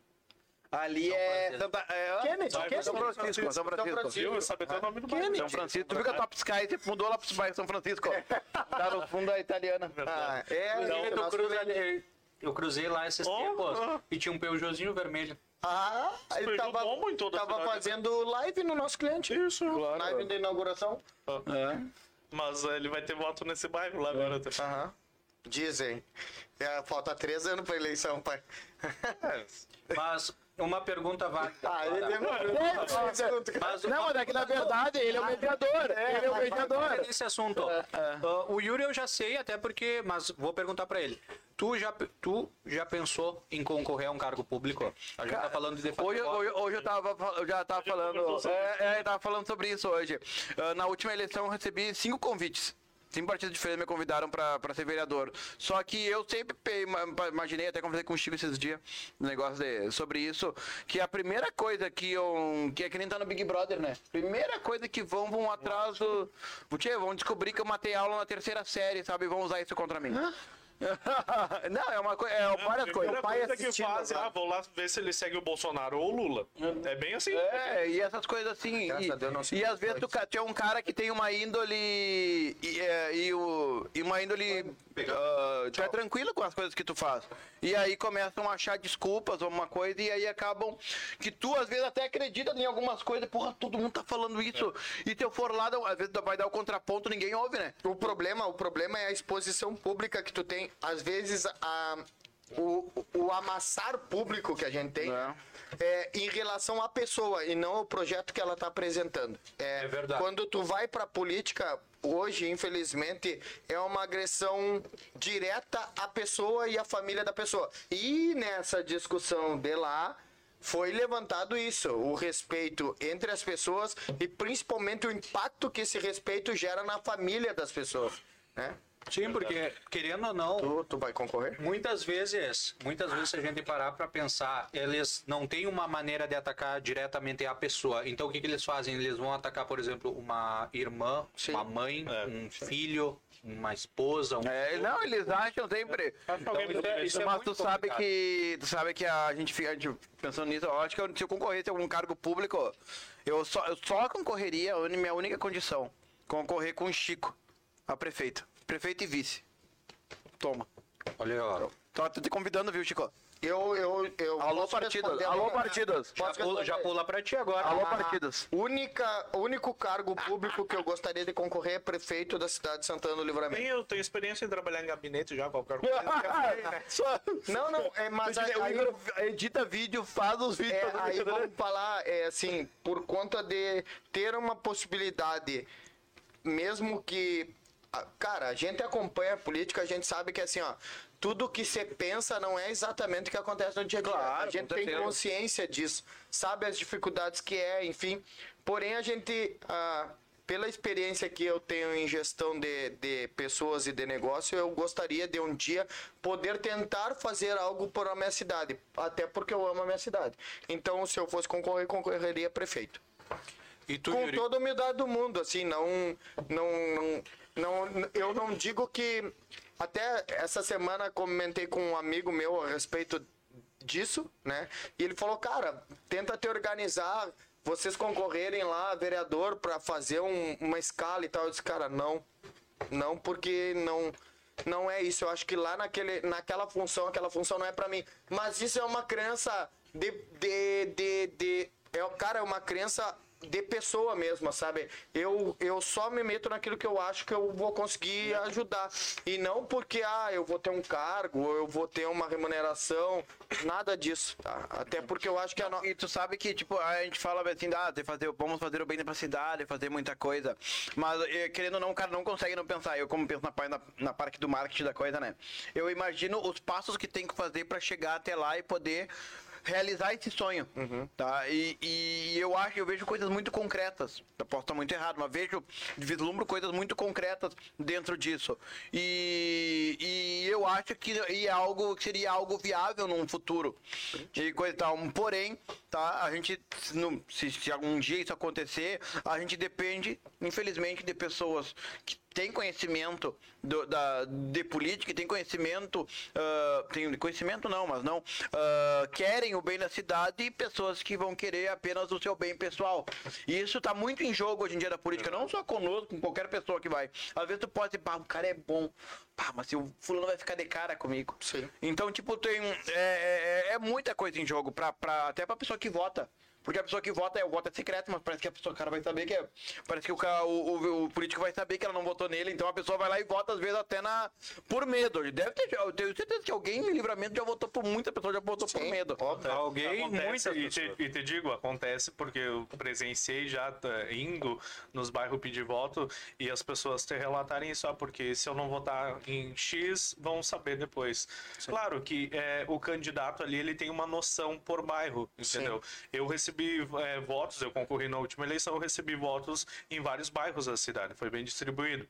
Ali é. Santa, é Kennedy, São Kennedy. São Francisco, São Francisco. Viu? Sabe até o nome do bairro. São Francisco. Tu viu que a Top Sky sempre mudou lá pro bairro São Francisco? Tá no fundo da italiana. Ah, é. Inclusive, o tu nosso- cruza ali- Eu cruzei lá esses Oh, tempos oh. e tinha um Peugeotzinho vermelho. Ah, ele Foi tava, tava fazendo live no nosso cliente. Isso, Live de inauguração. É. Mas eh, ele vai ter voto nesse bairro lá agora. Aham. Dizem. É, falta três anos pra eleição, pai. Mas uma pergunta válida. Ah, ele é Mas Não, mas é que na verdade ele é o mediador. Ele é o mediador. nesse assunto. Ah, o Yuri eu já sei, até porque, mas vou perguntar pra ele. Tu já, tu já pensou em concorrer a um cargo público? A gente tá falando de Hoje, hoje, hoje eu, tava, eu já tava falando. É, é, eu tava falando sobre isso hoje. Ah, na última eleição eu recebi cinco convites. Cinco partidos diferentes me convidaram pra ser vereador. Só que eu sempre imaginei, até conversei com o Chico esses dias, um negócio de- sobre isso, que a primeira coisa que eu. que é que nem tá no Big Brother, né? Primeira coisa que vão, vão atrás do. Tchê, vão descobrir que eu matei aula na terceira série, sabe? Vão usar isso contra mim. Não, é uma coisa. É várias coisas. A pai coisa que assistindo faz, agora. ah, vou lá ver se ele segue o Bolsonaro ou o Lula. É bem assim. É, e essas coisas assim. Graças E, a Deus não e às vezes tu, tu é um cara que tem uma índole. E, é, e, o, e uma índole. Ah, tu é tranquilo com as coisas que tu faz. E aí começam a achar desculpas ou uma coisa, e aí acabam. Que tu às vezes até acredita em algumas coisas, porra, todo mundo tá falando isso. E se eu for lá, às vezes vai dar o contraponto, ninguém ouve, né? O problema, o problema é a exposição pública que tu tem. Às vezes, a, o, o amassar público que a gente tem É. é em relação à pessoa e não ao projeto que ela está apresentando. É verdade. Quando tu vai para política, hoje, infelizmente, é uma agressão direta à pessoa e à família da pessoa. E nessa discussão de lá, foi levantado isso, o respeito entre as pessoas e principalmente o impacto que esse respeito gera na família das pessoas, né? Sim, porque querendo ou não, Tu, tu vai concorrer? Muitas vezes, muitas vezes se a gente parar para pensar, eles não têm uma maneira de atacar diretamente a pessoa. Então o que, que eles fazem? Eles vão atacar, por exemplo, uma irmã, Sim. uma mãe, É. um filho, uma esposa, um É, não, eles acham sempre. Então, isso é- isso é mas muito tu sabe complicado. que. Tu sabe que a gente fica a gente pensando nisso, eu acho que eu- se eu concorresse a algum cargo público, eu só, eu só concorreria, minha única condição, concorrer com o Chico, a prefeito. Prefeito e vice. Toma. Olha, ó. Tô te convidando, viu, Chico? Eu, eu, eu Alô, responder Alô, agora? partidos. Já pula, já pula pra ti agora. Alô, Ah, partidos. Única, o único cargo público que eu gostaria de concorrer é prefeito da cidade de Santana do Livramento. Bem, eu tenho experiência em trabalhar em gabinete já, qualquer coisa. Só- Não, não, é, mas aí, Igor edita vídeo, faz os vídeos. É, aí fazer- vamos falar, é, assim, por conta de ter uma possibilidade, mesmo que. Cara, a gente acompanha a política, a gente sabe que assim, ó, tudo que você pensa não é exatamente o que acontece no dia a dia. Claro, a gente tem certeza. consciência disso, sabe as dificuldades que é, enfim. Porém, a gente, ah, pela experiência que eu tenho em gestão de, de pessoas e de negócio, eu gostaria de um dia poder tentar fazer algo por a minha cidade, até porque eu amo a minha cidade. Então, se eu fosse concorrer, concorreria a prefeito. E tu, Com Yuri? toda a humildade do mundo, assim, não, não, não, não, eu não digo que até essa semana comentei com um amigo meu a respeito disso, né? E ele falou, cara, tenta te organizar, vocês concorrerem lá, vereador, para fazer um- uma escala e tal. Eu disse, cara, não. Não, porque não não é isso. Eu acho que lá naquele, naquela função, aquela função não é pra mim. Mas isso é uma crença de. de, de, de é, cara, é uma crença de pessoa mesmo, sabe? Eu, eu só me meto naquilo que eu acho que eu vou conseguir ajudar. E não porque, ah, eu vou ter um cargo, ou eu vou ter uma remuneração, nada disso, tá? Até porque eu acho que a no... E tu sabe que, tipo, a gente fala assim, ah, de fazer, vamos fazer o bem pra cidade, fazer muita coisa. Mas, eh, querendo ou não, o cara não consegue não pensar. Eu, como penso na, na, na parte do marketing da coisa, né? Eu imagino os passos que tem que fazer pra chegar até lá e poder realizar esse sonho, tá? E, e eu acho, eu vejo coisas muito concretas. Eu posso estar muito errado, mas vejo, vislumbro coisas muito concretas dentro disso. E, e eu acho que e é algo que seria algo viável num futuro. E coisa e tal. Porém, tá? A gente, se, se algum dia isso acontecer, a gente depende, infelizmente, de pessoas que têm conhecimento do- da, de política, têm conhecimento, ah, tem conhecimento não, mas não, ah, querem o bem da cidade e pessoas que vão querer apenas o seu bem pessoal. E isso tá muito em jogo hoje em dia da política, não só conosco, com qualquer pessoa que vai. Às vezes tu pode dizer, pá, o cara é bom, pá, mas se o fulano vai ficar de cara comigo. Sim. Então, tipo, tem. É, é, é muita coisa em jogo, pra, pra, até pra pessoa que vota. Porque a pessoa que vota, é, o voto é secreto, mas parece que a pessoa, o cara vai saber que é. Parece que o, cara, o, o, o político vai saber que ela não votou nele, então a pessoa vai lá e vota, às vezes, até na. Por medo. Deve ter. Eu tenho certeza que alguém em livramento já votou por muita pessoa, já votou por Sim, medo. óbvio. Alguém, Acontece, e te, e te digo, acontece porque eu presenciei já tá, indo nos bairros pedir voto e as pessoas te relatarem isso, ah, porque se eu não votar em X, vão saber depois. Claro que é, o candidato ali ele tem uma noção por bairro, entendeu? Eu recebi é, votos, eu concorri na última eleição, eu recebi votos em vários bairros da cidade, foi bem distribuído.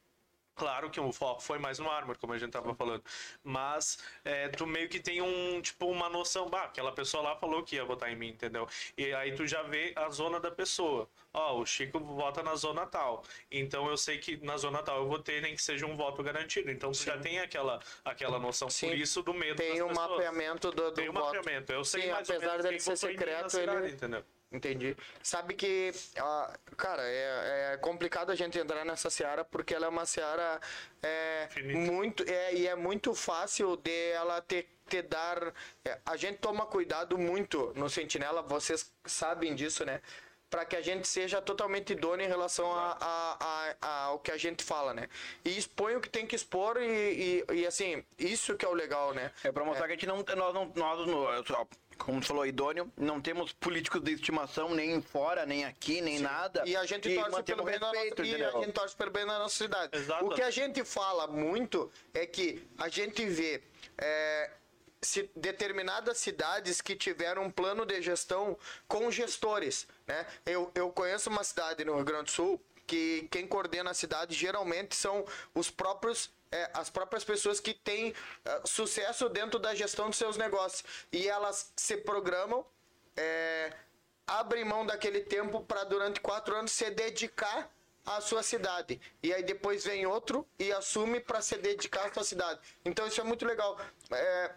Claro que o foco foi mais no Armor, como a gente tava falando. Mas é, tu meio que tem um, tipo, uma noção. Bah, aquela pessoa lá falou que ia votar em mim, entendeu? E aí tu já vê a zona da pessoa. Ó, o Chico vota na zona tal. Então eu sei que na zona tal eu vou ter nem que seja um voto garantido. Então tu já tem aquela, aquela noção. Sim. Por isso do medo Tem um pessoas. mapeamento do, do Tem um voto. mapeamento. Eu sei Sim, mais ou apesar menos dele ser secreto, ele- cidade, entendeu? Entendi. Sabe que, cara, é, é complicado a gente entrar nessa seara porque ela é uma seara é, muito é, e é muito fácil de ela te, te dar. é, a gente toma cuidado muito no Sentinela, vocês sabem disso, né? Para que a gente seja totalmente idôneo em relação a, a- a- a- ao que a gente fala, né? E expõe o que tem que expor e, e, e, assim, isso que é o legal, né? É pra mostrar que a gente não. Nós não. Nós, como tu falou, idôneo, não temos políticos de estimação nem fora, nem aqui, nem nada. E a gente torce pelo bem da nossa, respeito, e a gente torce pelo bem da nossa cidade. Exato. O que a gente fala muito é que a gente vê é, se- determinadas cidades que tiveram um plano de gestão com gestores, né? Eu, eu conheço uma cidade no Rio Grande do Sul que quem coordena a cidade geralmente são os próprios é, as próprias pessoas que têm é, sucesso dentro da gestão dos seus negócios e elas se programam é, abrem mão daquele tempo para durante quatro anos se dedicar à sua cidade. E aí depois vem outro e assume para se dedicar à sua cidade. Então isso é muito legal. É,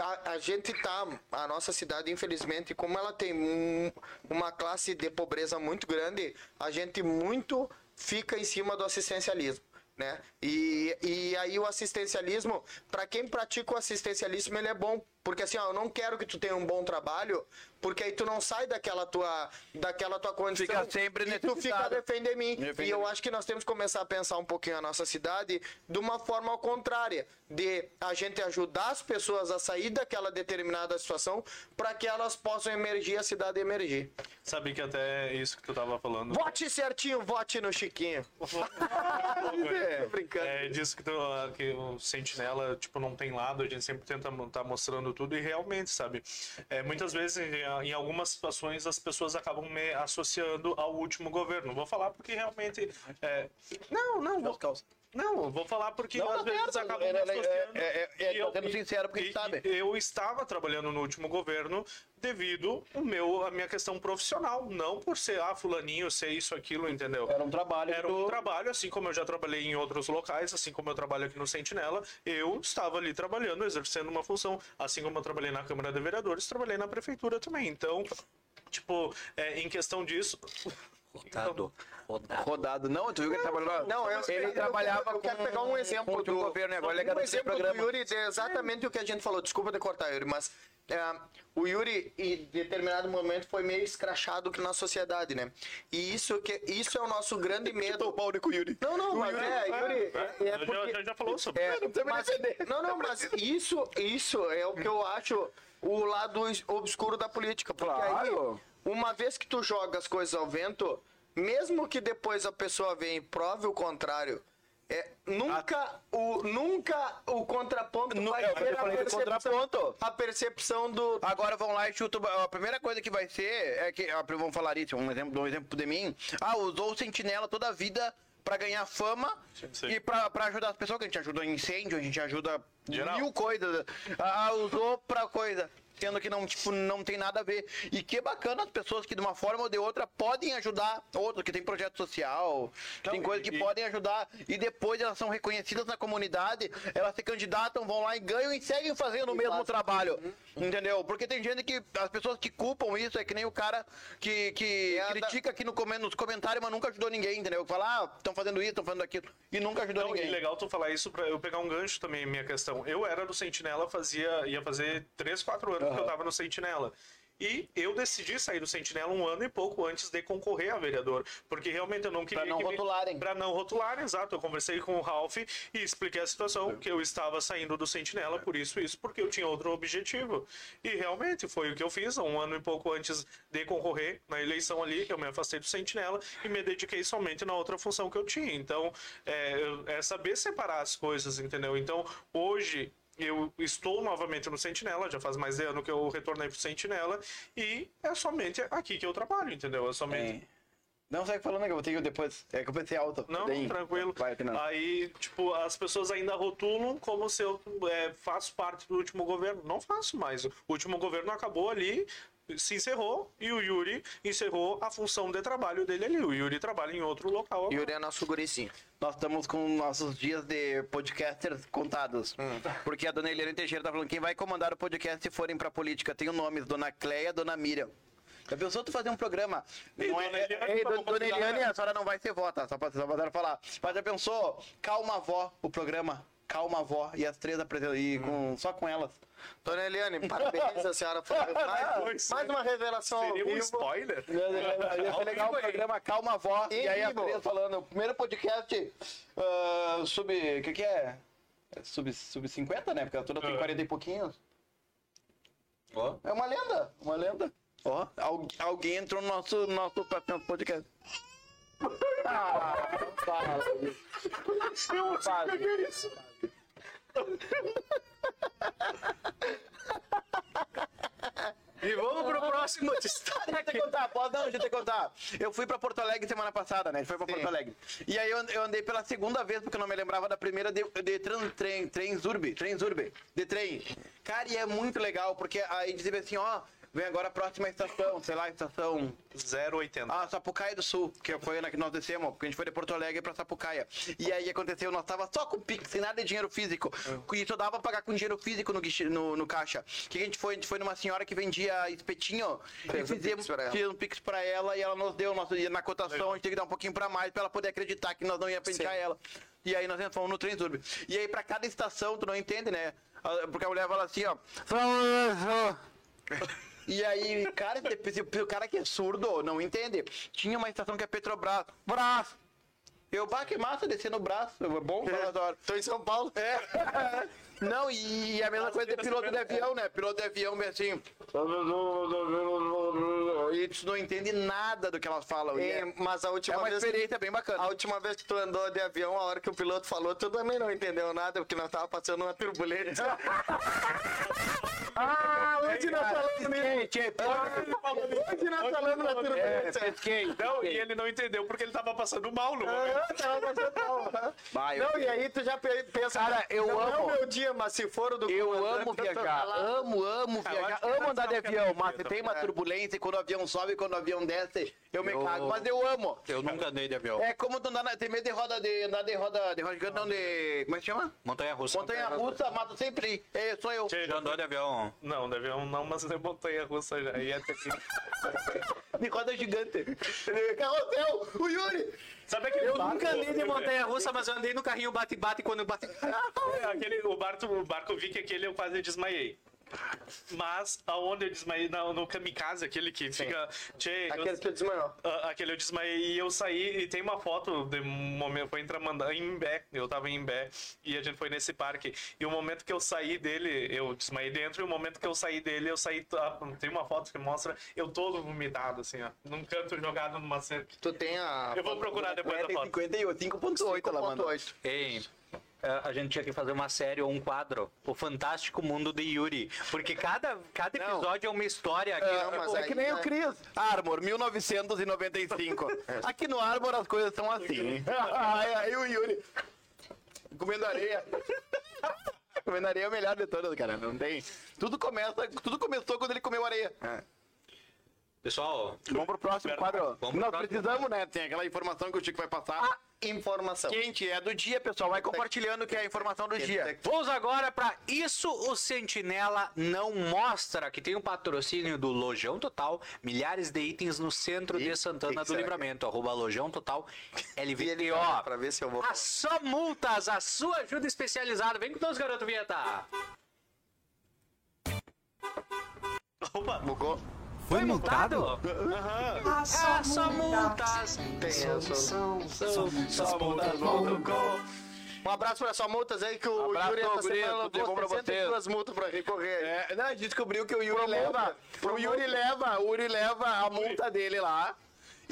a, a gente tá, a nossa cidade, infelizmente, como ela tem um- uma classe de pobreza muito grande, a gente muito fica em cima do assistencialismo. Né? E, e aí o assistencialismo, para quem pratica o assistencialismo, ele é bom, porque assim, ó, eu não quero que tu tenha um bom trabalho, porque aí tu não sai daquela tua, daquela tua condição Fica sempre e tu fica defender mim. Defender e eu mim. acho que nós temos que começar a pensar um pouquinho a nossa cidade de uma forma ao contrária, de a gente ajudar as pessoas a sair daquela determinada situação para que elas possam emergir, a cidade emergir. Sabe que até isso que tu tava falando. Vote certinho, vote no Chiquinho. Brincando. É disso que, tu, que o Sentinela, tipo, não tem lado, a gente sempre tenta estar mostrando tudo e realmente, sabe? É, muitas vezes, em, em algumas situações, as pessoas acabam me associando ao último governo. Vou falar porque realmente. é, Não, não, vou, Não, vou falar porque Não, às tá vezes certo. acabam É, me é, é, é, é, sendo sincero porque e- sabe. Eu estava trabalhando no último governo devido o meu, a minha questão profissional, não por ser ah, fulaninho, ser isso, aquilo, entendeu? Era um trabalho. Era um trabalho, assim como eu já trabalhei em outros locais, assim como eu trabalho aqui no Sentinela, eu estava ali trabalhando, exercendo uma função, assim como eu trabalhei na Câmara de Vereadores, trabalhei na Prefeitura também. Então, tipo, é, em questão disso. Rodado. Rodado. Rodado. Não, tu viu que ele trabalhou. Não, eu, ele eu- trabalhava eu, eu quero com- pegar um exemplo o do governo, agora é um de exemplo do programa. Yuri de exatamente o que a gente falou. Desculpa de cortar, Yuri, mas é, o Yuri em determinado momento foi meio escrachado que na sociedade, né? E isso que isso é o nosso grande medo. o pau com o Yuri. Não, não, mas é, Yuri, é, é já, porque já, já falou sobre é, não precisa me mas- não, não, mas isso, isso é o que eu acho o lado obscuro da política. Porque Claro. aí, uma vez que tu joga as coisas ao vento, mesmo que depois a pessoa venha e prove o contrário, é, nunca, o, nunca o contraponto vai é ser a percepção, contraponto. a percepção do... Agora vão lá e chutam. A primeira coisa que vai ser é que. ah, Vamos falar isso, um exemplo, um exemplo de mim. Ah, usou o sentinela toda a vida pra ganhar fama sim. e pra, pra ajudar as pessoas, que a gente ajuda em incêndio, a gente ajuda Geral. mil coisas. Ah, usou pra coisa. Sendo que não, tipo, não tem nada a ver. E que bacana as pessoas que, de uma forma ou de outra, podem ajudar outros, que tem projeto social, tem Não, coisas que e- podem ajudar, e depois elas são reconhecidas na comunidade, elas se candidatam, vão lá e ganham e seguem fazendo o mesmo trabalho. Entendeu? Porque tem gente que. As pessoas que culpam isso é que nem o cara que, que É a da- critica aqui no, nos comentários, mas nunca ajudou ninguém, entendeu? Fala, ah, estão fazendo isso, estão fazendo aquilo. E nunca ajudou Não, e ninguém. legal tu falar isso pra eu pegar um gancho também, minha questão. Eu era do Sentinela, fazia, ia fazer 3, 4 anos que eu tava no Sentinela. E eu decidi sair do Sentinela um ano e pouco antes de concorrer a vereador. Porque realmente eu não queria. não que me- rotularem. Pra não rotularem, exato. Eu conversei com o Ralph e expliquei a situação, que eu estava saindo do Sentinela por isso, isso, porque eu tinha outro objetivo. E realmente foi o que eu fiz, um ano e pouco antes de concorrer na eleição ali, que eu me afastei do Sentinela e me dediquei somente na outra função que eu tinha. Então, é, é saber separar as coisas, entendeu? Então, hoje. Eu estou novamente no Sentinela, já faz mais de ano que eu retornei pro Sentinela, e é somente aqui que eu trabalho, entendeu? É somente. É. Não, segue falando que eu vou ter que depois. É que eu pensei alto. Não, Tem. tranquilo. Vai. Aí, tipo, as pessoas ainda rotulam como se eu é, faço parte do último governo. Não faço mais. O último governo acabou ali, se encerrou, e o Yuri encerrou a função de trabalho dele ali. O Yuri trabalha em outro local. agora. Yuri é nosso guricinho. Nós estamos com nossos dias de podcasters contados. Hum. Porque a dona Eliane Teixeira tá falando quem vai comandar o podcast se forem pra política. Tem os nomes, dona Cleia, dona Miriam. Já pensou tu fazer um programa? Ei, não dona é, Eliane, ei, dona convidar Eliane, a senhora não vai ser vota, só pra, só pra falar. Mas já pensou? Calma Vó, o programa. Calma Vó. E as três apresentam. E Hum. com, só com elas. Dona Eliane, parabéns, a senhora foi mais, mais é. uma revelação ao Seria um spoiler? Ia ser legal o programa Calma Vó. Em E aí as três falando. O primeiro podcast ah, sub. O que, que é? É Sub, sub 50, né? Porque a toda tem Ah. 40 e pouquinhos. Ó. É uma lenda, uma lenda. Ó, al- alguém entrou no nosso, nosso podcast. Ah, fala. Fala. E vamos pro próximo destaque. Deixa eu te contar, pode não, deixa eu te contar. Eu fui pra Porto Alegre semana passada, né? A gente foi pra Sim. Porto Alegre. E aí eu and- eu andei pela segunda vez, porque eu não me lembrava da primeira de, de tran, trem, trem Zurbi, trem Zurbi, de trem. Cara, e é muito legal, porque aí dizia assim, ó, vem agora a próxima estação, sei lá, estação 080. Ah, Sapucaia do Sul, que foi na que nós descemos, porque a gente foi de Porto Alegre pra Sapucaia. E aí aconteceu, nós tava só com Pix, sem nada de dinheiro físico. E só dava pra pagar com dinheiro físico no, no, no caixa. O que a gente foi? A gente foi numa senhora que vendia espetinho Fez e um fizemos Pix ela. fez um Pix pra ela e ela nos deu. Nosso, na cotação a gente tem que dar um pouquinho pra mais pra ela poder acreditar que nós não ia pentear Sim. ela. E aí nós fomos no trem turbo. E aí pra cada estação, tu não entende, né? Porque a mulher fala assim, ó. E aí, cara, se o cara que é surdo não entende. Tinha uma estação que é Petrobras. Braço! Eu, bah, que massa descer no braço. É bom, falatório. Tô em São Paulo. É. Não, e a mesma coisa de piloto de avião, né? Piloto de avião, assim. E tu não entende nada do que elas falam. E- é, mas a é última uma vez. experiência bem bacana. A última vez que tu andou de avião, a hora que o piloto falou, tu também não entendeu nada, porque nós tava passando uma turbulência. Ah, hoje nós falamos mesmo. Hoje nós falamos na é, turbulência. pesquei. Não, e ele não entendeu porque ele tava passando mal no momento. Ah, tava passando mal. Não, e aí tu já pe- pensa, Cara, eu não é amo. o meu dia, mas se for o do Eu amo viajar, amo, amo Ah, viajar, amo antes andar de que avião, mas tem uma É. turbulência, quando o avião sobe, quando o avião desce, eu me Eu- cago, mas eu amo. Eu nunca andei de avião. É como tu andar na, tem medo de roda de andar de roda, de roda gigante, não de, como é que chama? Montanha russa. Montanha russa, mas sempre, é, sou eu. Tchê, Já andou de avião? Não, deve um não, mas é montanha russa já. Ia ter que... De roda gigante. Carrossel, o Yuri. Sabe aquele Eu barco- nunca andei de montanha russa, mas eu andei no carrinho bate-bate quando bate. É, aquele, o barco, o barco vi que aquele eu quase desmaiei. Mas aonde eu desmaiei, no, no kamikaze, aquele que fica. Tchê, eu- Aquele que tu desmanhou. Ah, aquele eu desmaiei e eu saí e tem uma foto de um momento foi em em Imbé, eu tava em Imbé e a gente foi nesse parque e o momento que eu saí dele, eu desmaiei dentro e o momento que eu saí dele, eu saí, ah, tem uma foto que mostra eu todo vomitado assim, ó, num canto jogado numa cerca. Tu tem a... Eu vou procurar depois da foto. 58, 5.8 ela mandou. 5.8. Ei, a gente tinha que fazer uma série ou um quadro, O Fantástico Mundo de Yuri. Porque cada, cada Não. episódio é uma história. Que, Não, mas é aí, que nem né? o Cris. Armor, 1995. Aqui no Armor as coisas são assim. Aí aí o Yuri. Comendo areia. Comendo areia é o melhor de todas, cara. Não tem. Tudo começa. Tudo começou quando ele comeu areia. Pessoal, Vamos pro próximo quadro. Vamos Nós próximo. precisamos, né? Tem aquela informação que o Chico vai passar. Informação. Quente, é do dia, pessoal. Vai compartilhando que é a informação do dia. vamos agora para Isso o Sentinela Não Mostra, que tem um patrocínio do Lojão Total, milhares de itens no centro Ih, de Santana que que do é? Livramento, arroba Lojão Total, E LVTO. pra ver se eu vou... A só multas, a sua ajuda especializada. Vem com nós, garoto Vinheta. Opa, Bugou? Foi multado? Ah, só multas. Tem essa. só multas voltam Um abraço pra só multas aí que o Abraço, Yuri essa semana pra 62 multas pra recorrer. É, não, a gente descobriu que o Yuri Pro leva. multa. O Yuri leva, o Yuri leva a multa dele lá.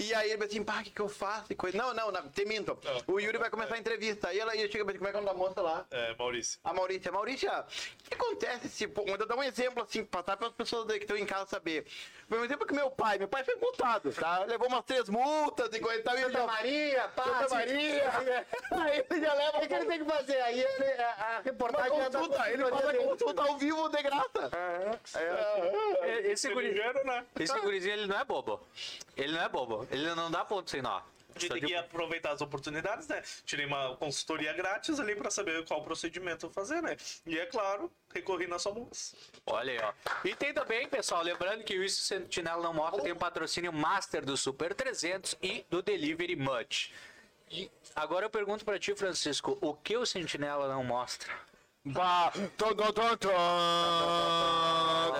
E aí ele vai assim, pá, o que, que eu faço? E coisa. Não, não, não, te minto. O Yuri vai começar a entrevista. Aí ela chega pra como é que é o nome da moça lá? É, Maurício. A Maurícia. Maurícia, o que acontece se. pô, Vou dar um exemplo assim, passar para as pessoas aí que estão em casa saber. Um exemplo que meu pai, meu pai foi multado, tá? Levou umas três multas e coisa e tal. E ele Santa já. Maria, pá, Santa assim, Maria. Aí ele já leva. O que, que ele tem que fazer? Aí ele, a, a Uma reportagem é da consulta, ele faz a consulta ao vivo de graça. Esse guri, Ligeiro, né? esse gurizinho, ele não é bobo. Ele não é bobo. Ele não dá ponto sem nó. A gente tem que aproveitar as oportunidades, né? Tirei uma consultoria grátis ali pra saber qual procedimento fazer, né? E é claro, recorri na sua multa. Olha aí, ó. E tem também, pessoal, lembrando que o Isso Sentinela Não Morre tem o patrocínio Master do Super 300 e do Delivery Much. E agora eu pergunto pra ti, Francisco, o que o Sentinela não mostra? Bah, tum, tum.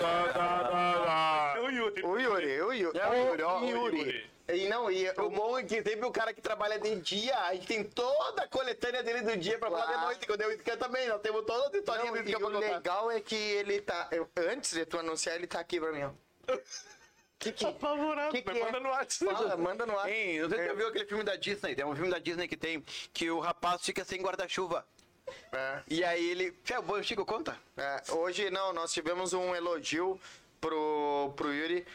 Tá, tá, tá, tá. O Yuri. O Yuri, o Yuri. É o O o. E não, e O bom é que sempre o cara que trabalha de dia, a gente tem toda a coletânea dele do dia pra falar de Claro. noite. Quando eu esquento também, nós temos todas as historinhas Não, do e dia pra o contar. legal é que ele tá. eu- antes de tu anunciar, ele tá aqui pra mim, ó. Que que, Apavorado, que, que me é? manda no WhatsApp. Fala, manda no ar. Hein, você já viu aquele filme da Disney? Tem um filme da Disney que tem que o rapaz fica sem guarda-chuva. É, E aí ele. Fé, o Chico conta? é, hoje, não, nós tivemos um elogio pro, pro Yuri.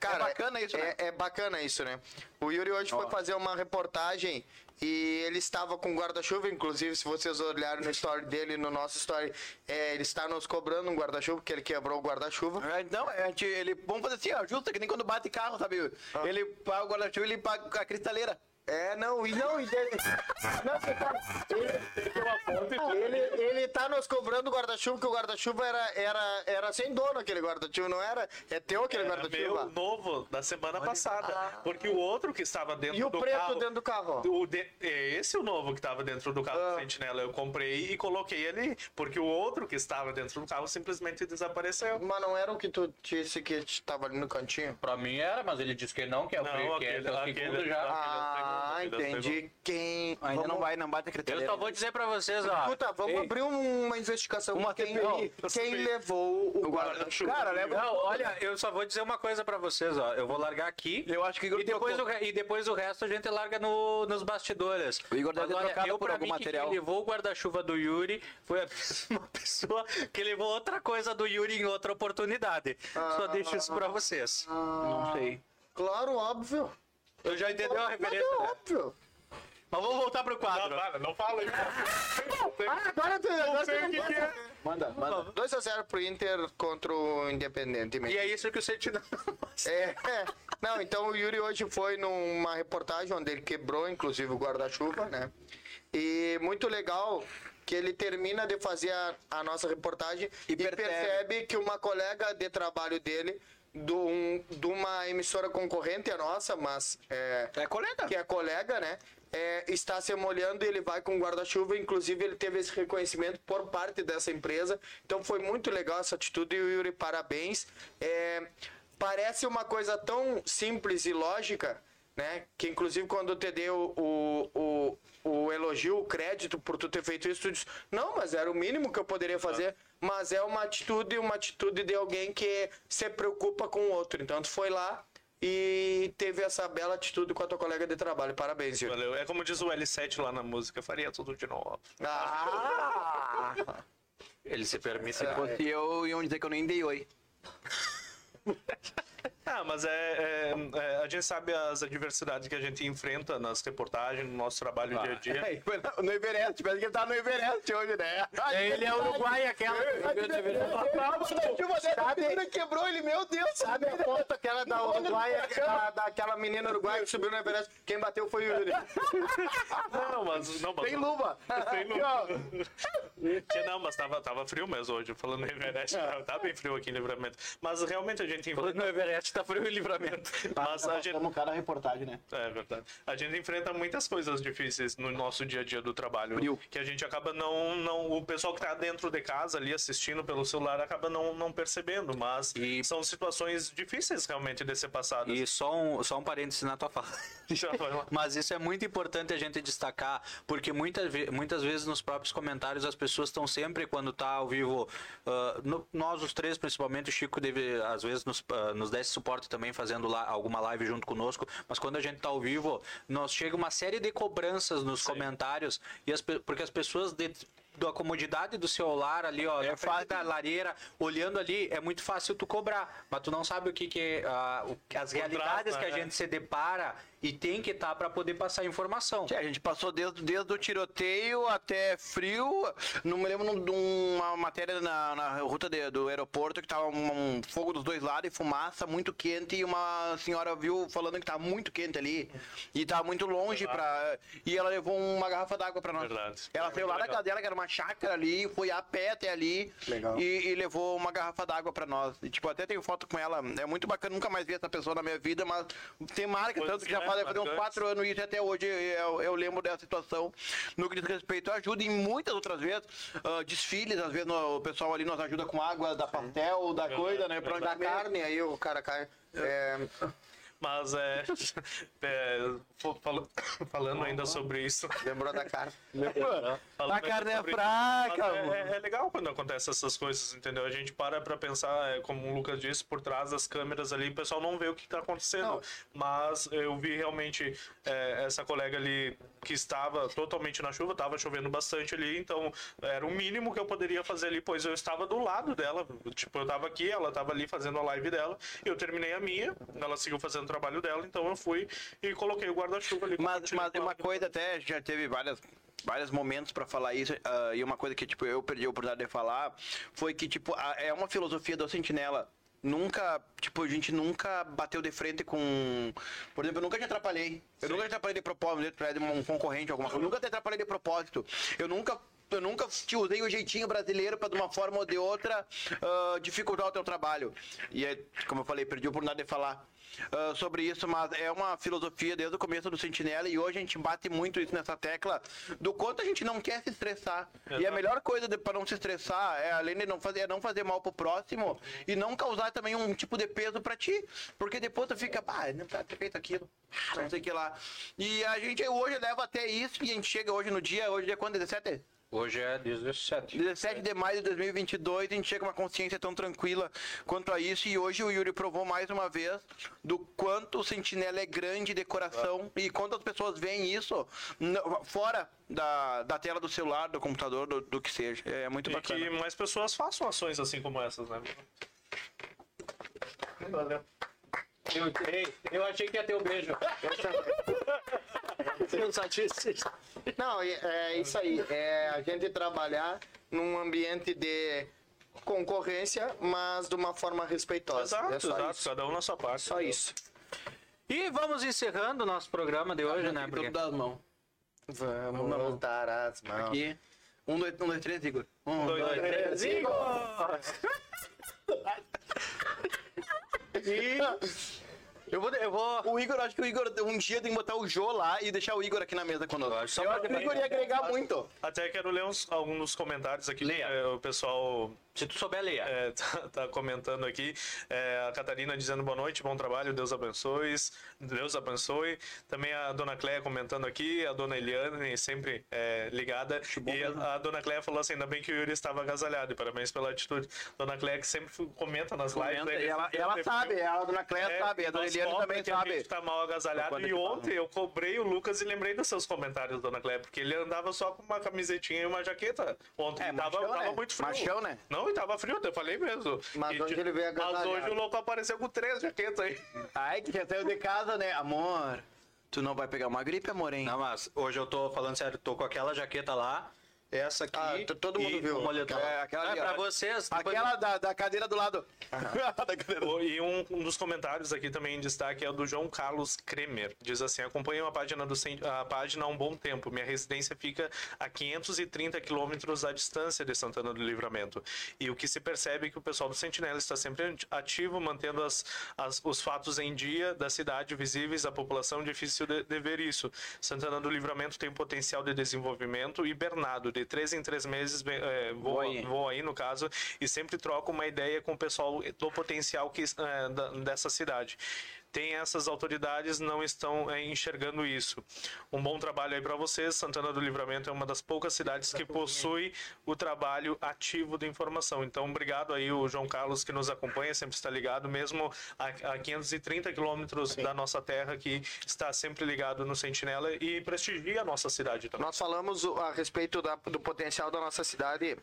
Cara, É bacana isso, né? É, é bacana isso, né? O Yuri hoje foi fazer uma reportagem e ele estava com guarda-chuva, inclusive, se vocês olharem no story dele, no nosso story, é, ele está nos cobrando um guarda-chuva, porque ele quebrou o guarda-chuva. É, Não, a gente, ele, vamos fazer assim, ó, justo, que nem quando bate carro, sabe? Ele paga o guarda-chuva e ele paga a cristaleira. É, não, e não, e dele. Não, você tá. Ele, ele, ele tá nos cobrando o guarda-chuva, que o guarda-chuva era, era, era sem dono aquele guarda-chuva, não era? É teu aquele guarda-chuva? meu novo da semana passada. Porque o outro que estava dentro E o do preto carro. dentro do carro? O de- é esse o novo que estava dentro do carro Ah. do Sentinela. Eu comprei e coloquei ali. Porque o outro que estava dentro do carro simplesmente desapareceu. Mas não era o que tu disse que estava ali no cantinho? Pra mim era, mas ele disse que não, que é o, Não, pri- que aquele, é o aquele, segundo já. aquele é o segundo. Ah, entendi. Quem. Ainda vamos... não vai, não bate a Eu critério. só vou dizer pra vocês, ó. Escuta, vamos Ei, abrir um- uma investigação. Uma quem, CPI. quem levou o guarda-chuva. Cara, leva. Não, olha, eu só vou dizer uma coisa pra vocês, ó. Eu vou largar aqui. Eu acho que o Igor E depois, trocou. o, e depois o resto a gente larga no- nos bastidores. O Igor deve ter Agora, trocado eu, por algum mim, material. Quem levou o guarda-chuva do Yuri foi a mesma pessoa que levou outra coisa do Yuri em outra oportunidade. Só deixo isso pra vocês. Não sei. Claro, óbvio. Eu já entendeu a Mas referência, é né? óbvio. Mas vamos voltar pro Não, quadro. para, não fala aí. Agora tu Não sei o que, que é. Manda, manda. 2x0 pro Inter contra o Independente. E é isso que o Sentinela... É, é. Não, então o Yuri hoje foi numa reportagem onde ele quebrou, inclusive, o guarda-chuva, né? E muito legal que ele termina de fazer a, a nossa reportagem E e, percebe. percebe. que uma colega de trabalho dele, de, um- de uma emissora concorrente à nossa, mas é, É colega. que é colega, né? é, está se molhando e ele vai com guarda-chuva. Inclusive, ele teve esse reconhecimento por parte dessa empresa. Então, foi muito legal essa atitude. E o Yuri, parabéns. É, parece uma coisa tão simples e lógica, né? Que, inclusive, quando te dei o, o, o, elogio, o crédito por tu ter feito isso, tu disse, não, mas era o mínimo que eu poderia fazer. Mas é uma atitude, uma atitude de alguém que se preocupa com o outro. Então, tu foi lá e teve essa bela atitude com a tua colega de trabalho. Parabéns, Yuri. Valeu. É como diz o L7 lá na música, faria tudo de novo. Ah! Ele se permite. Se fosse eu, iam dizer que eu nem dei oi. Ah, mas é, é- é, a gente sabe as adversidades que a gente enfrenta nas reportagens, no nosso trabalho dia a dia. É, no- no Everest, parece que ele tá no Everest hoje, né? Ele é uruguai, aquela. A menina quebrou ele, meu Deus! Sabe a foto aquela da Uruguaia, da, daquela menina uruguaia que subiu no Everest? Quem bateu foi o Yuri. Não, mas não, mas Tem luva. Tem luva. Que não, mas tava, tava frio mesmo hoje, falando em Everest. Tá, tá bem frio aqui em Livramento. Mas realmente a gente enfrenta. No Everest tá frio e livramento. Mas a gente, cara da reportagem, né? É verdade. A gente enfrenta muitas coisas difíceis no nosso dia a dia do trabalho. Frio. Que a gente acaba não, não. O pessoal que tá dentro de casa ali assistindo pelo celular acaba não, não percebendo. Mas E- são situações difíceis realmente de ser passadas. E só um, só um parênteses na tua fala. Mas isso é muito importante a gente destacar, porque muitas, muitas vezes nos próprios comentários as pessoas estão sempre, quando tá ao vivo, ah, no- nós os três, principalmente, o Chico deve, às vezes, nos, ah, nos desse suporte também, fazendo lá alguma live junto conosco, mas quando a gente tá ao vivo, nós chega uma série de cobranças nos comentários, e as, porque as pessoas de, da comodidade do celular ali, ó, é fácil da lareira, olhando ali, é muito fácil tu cobrar, mas tu não sabe o que que é, ah, o- as realidades que a né? gente se depara e tem que estar para poder passar informação. É, a gente passou desde, desde o tiroteio até frio. Não me lembro de uma matéria na, na ruta de- do aeroporto que tava um, um fogo dos dois lados e fumaça muito quente. E uma senhora viu falando que tava muito quente ali. E tava muito longe pra. E ela levou uma garrafa d'água pra nós. Verdade. Ela É saiu lá da casa dela, que era uma chácara ali, foi a pé até ali. Legal. E, e levou uma garrafa d'água pra nós. E, tipo, até tenho foto com ela. É muito bacana, nunca mais vi essa pessoa na minha vida, mas tem marca, Coisas, tanto que já né, faz fazer uns quatro anos isso e até hoje eu, eu lembro dessa situação. No que diz respeito à ajuda, e muitas outras vezes, ah, desfiles, às vezes no- o pessoal ali nos ajuda com água da pastel, da coisa, né? Pra Da carne, aí o cara cai. É, Mas é. é, fala- falando ainda sobre isso. lembrou da carne. A carne é fraca, mano. é, é- é legal quando acontecem essas coisas, entendeu? A gente para pra pensar, é, como o Lucas disse, por trás das câmeras ali, o pessoal não vê o que tá acontecendo. Não. Mas eu vi realmente é, essa colega ali que estava totalmente na chuva, estava chovendo bastante ali, então era o mínimo que eu poderia fazer ali, pois eu estava do lado dela. Tipo, eu tava aqui, ela tava ali fazendo a live dela, eu terminei a minha, ela seguiu fazendo o trabalho dela, então eu fui e coloquei o guarda-chuva ali. Mas, mas uma coisa até, já teve várias vários momentos pra falar isso ah, e uma coisa que tipo eu perdi a oportunidade de falar foi que tipo a- é uma filosofia do Sentinela nunca tipo a gente nunca bateu de frente com por exemplo eu nunca te atrapalhei. Eu nunca te atrapalhei de propósito pra um concorrente alguma coisa. Eu nunca te atrapalhei de propósito. Eu nunca eu nunca te usei o jeitinho brasileiro para de uma forma ou de outra uh, dificultar o teu trabalho. E é, como eu falei, perdi a oportunidade de falar uh, sobre isso, mas é uma filosofia desde o começo do Sentinela e hoje a gente bate muito isso nessa tecla do quanto a gente não quer se estressar. Exato. E a melhor coisa para não se estressar é além de não fazer, é não fazer mal pro próximo e não causar também um tipo de peso para ti, porque depois tu fica, ah, não ter feito aquilo, não sei o que lá. E a gente hoje leva até isso e a gente chega hoje no dia, hoje é quando? 17? Hoje é 17. 17 de maio de 2022, a gente chega com uma consciência tão tranquila quanto a isso. E hoje o Yuri provou mais uma vez do quanto o Sentinela é grande de coração ah. e quantas pessoas veem isso fora da, da tela do celular, do computador, do, do que seja. É muito e bacana. E que mais pessoas façam ações assim como essas, né? Valeu. Eu, eu achei que ia ter o um beijo. Não, é isso aí. É a gente trabalhar num ambiente de concorrência, mas de uma forma respeitosa. Exato, é exato. Isso. Cada um na sua parte. Só isso. E vamos encerrando o nosso programa de hoje, né? Porque... Dar as mãos. Vamos, vamos dar as mãos. Aqui. Um, dois, um, dois, três, Igor. Um, dois, dois três, Igor! e... Eu vou, eu vou. O Igor, acho que o Igor, um dia tem que botar o Jô lá e deixar o Igor aqui na mesa conosco. Eu, só eu acho que o Igor ia agregar muito. Até quero ler uns, alguns comentários aqui. Leia. É, o pessoal se tu souber ler. É, tá, tá, comentando aqui. É, a Catarina dizendo boa noite, bom trabalho, Deus abençoe. Deus abençoe. Também a dona Cléia comentando aqui, a dona Eliane sempre é, ligada. E a, a, dona Cléia falou assim: ainda bem que o Yuri estava agasalhado. E parabéns pela atitude. Dona Cléia que sempre comenta nas comenta, lives. Né? ela, ela sabe, a dona Cléia é, sabe, a dona Eliane também sabe. A gente tá mal agasalhado. E ontem eu cobrei o Lucas e lembrei dos seus comentários, dona Cléia, porque ele andava só com uma camisetinha e uma jaqueta. Ontem é, tava, machão, tava né? muito frio. Machão, né? Não, não, e tava frio, eu falei mesmo. Mas e, hoje ele veio agasalhado. Mas hoje o louco apareceu com três jaquetas aí. Ai, que já saiu de casa, né? Amor, tu não vai pegar uma gripe, amor, hein? Não, mas hoje eu tô falando sério, tô com aquela jaqueta lá, essa aqui. Ah, todo mundo viu. Um moletom. É, aquela é, pra vocês. Aquela da, da cadeira do lado. e um, um, dos comentários aqui também em destaque é o do João Carlos Kremer. Diz assim: acompanho a página, do, a página há um bom tempo. Minha residência fica a 530 quilômetros à distância de Santana do Livramento. E o que se percebe é que o pessoal do Sentinela está sempre ativo, mantendo as, as, os fatos em dia da cidade visíveis à população. Difícil de, de ver isso. Santana do Livramento tem potencial de desenvolvimento e Bernardo, de três em três meses é, vou, aí. vou aí, no caso, e sempre troco uma ideia com o pessoal do potencial que, é, da, dessa cidade tem essas autoridades não estão é, enxergando isso. Um bom trabalho aí para vocês. Santana do Livramento é uma das poucas cidades que possui o trabalho ativo de informação. Então, obrigado aí o João Carlos que nos acompanha, sempre está ligado, mesmo a, a 530 quilômetros da nossa terra, que está sempre ligado no Sentinela e prestigia a nossa cidade também. Nós falamos a respeito da, do potencial da nossa cidade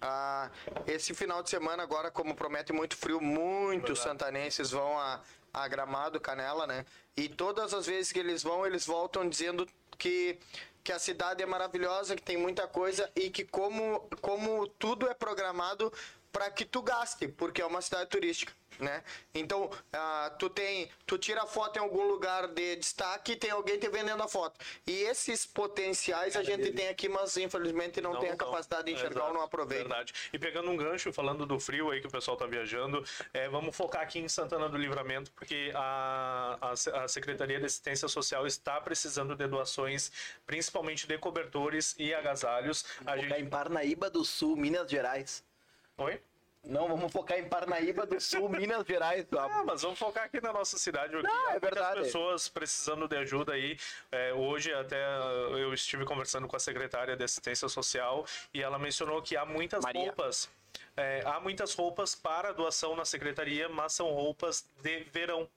ah, esse final de semana agora, como promete muito frio, muitos Verdade. santanenses vão a, a Gramado, Canela, né? E todas as vezes que eles vão, eles voltam dizendo que que a cidade é maravilhosa, que tem muita coisa e que como como tudo é programado para que tu gaste, porque é uma cidade turística né? Então, uh, tu tem, tu tira a foto em algum lugar de destaque e tem alguém te vendendo a foto. E esses potenciais a gente tem aqui, mas infelizmente não, não tem a capacidade de enxergar Exato, ou não aproveita. Verdade. E pegando um gancho, falando do frio aí que o pessoal tá viajando, é, vamos focar aqui em Santana do Livramento, porque a, a, a Secretaria de Assistência Social está precisando de doações, principalmente de cobertores e agasalhos. A gente... em Parnaíba do Sul, Minas Gerais. Oi? Não, vamos focar em Parnaíba do Sul, Minas Gerais. Ah, mas vamos focar aqui na nossa cidade. Não, é verdade. pessoas precisando de ajuda aí. É, hoje até eu estive conversando com a secretária de Assistência Social e ela mencionou que há muitas Maria. roupas. É, há muitas roupas para doação na secretaria, mas são roupas de verão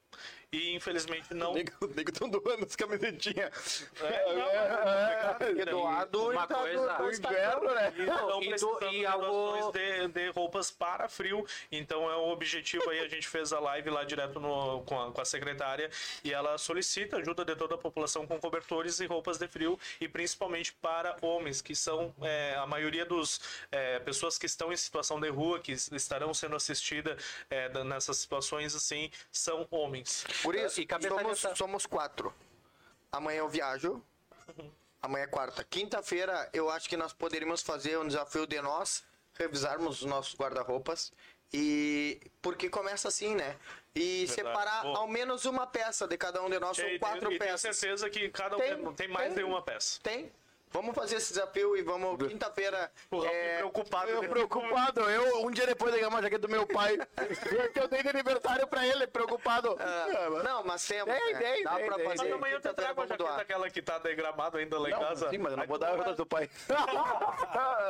e infelizmente não. O nego estão doando as camisetinhas. É, não, é, é, é, doado uma tá coisa. Do, inverno, né? Então, e, e algo... de, de roupas para frio. Então é o objetivo aí. A gente fez a live lá direto no, com, a, com a secretária e ela solicita ajuda de toda a população com cobertores e roupas de frio e principalmente para homens, que são é, a maioria dos é, pessoas que estão em situação de rua, que estarão sendo assistidas é, nessas situações assim, são homens. Por isso, e somos, somos quatro. Amanhã eu viajo. Amanhã é quarta. Quinta-feira, eu acho que nós poderíamos fazer um desafio de nós revisarmos os nossos guarda-roupas. E porque começa assim, né? E Verdade. separar Boa. ao menos uma peça de cada um de nós, ou e, quatro e tenho peças. certeza que cada um Tem, tem, tem mais tem. de uma peça. Tem? Vamos fazer esse desafio e vamos quinta-feira. É, preocupado. Eu né? preocupado, eu um dia depois de ganhar uma jaqueta do meu pai, que eu dei de aniversário pra ele, preocupado. ah, não, mas temos. Tem, né? tem, Dá tem, pra tem, fazer. Mas amanhã eu te trago a jaqueta doar. aquela que tá degramado ainda lá em Não, casa. sim, mas eu não Aí vou dar a jaqueta do pai.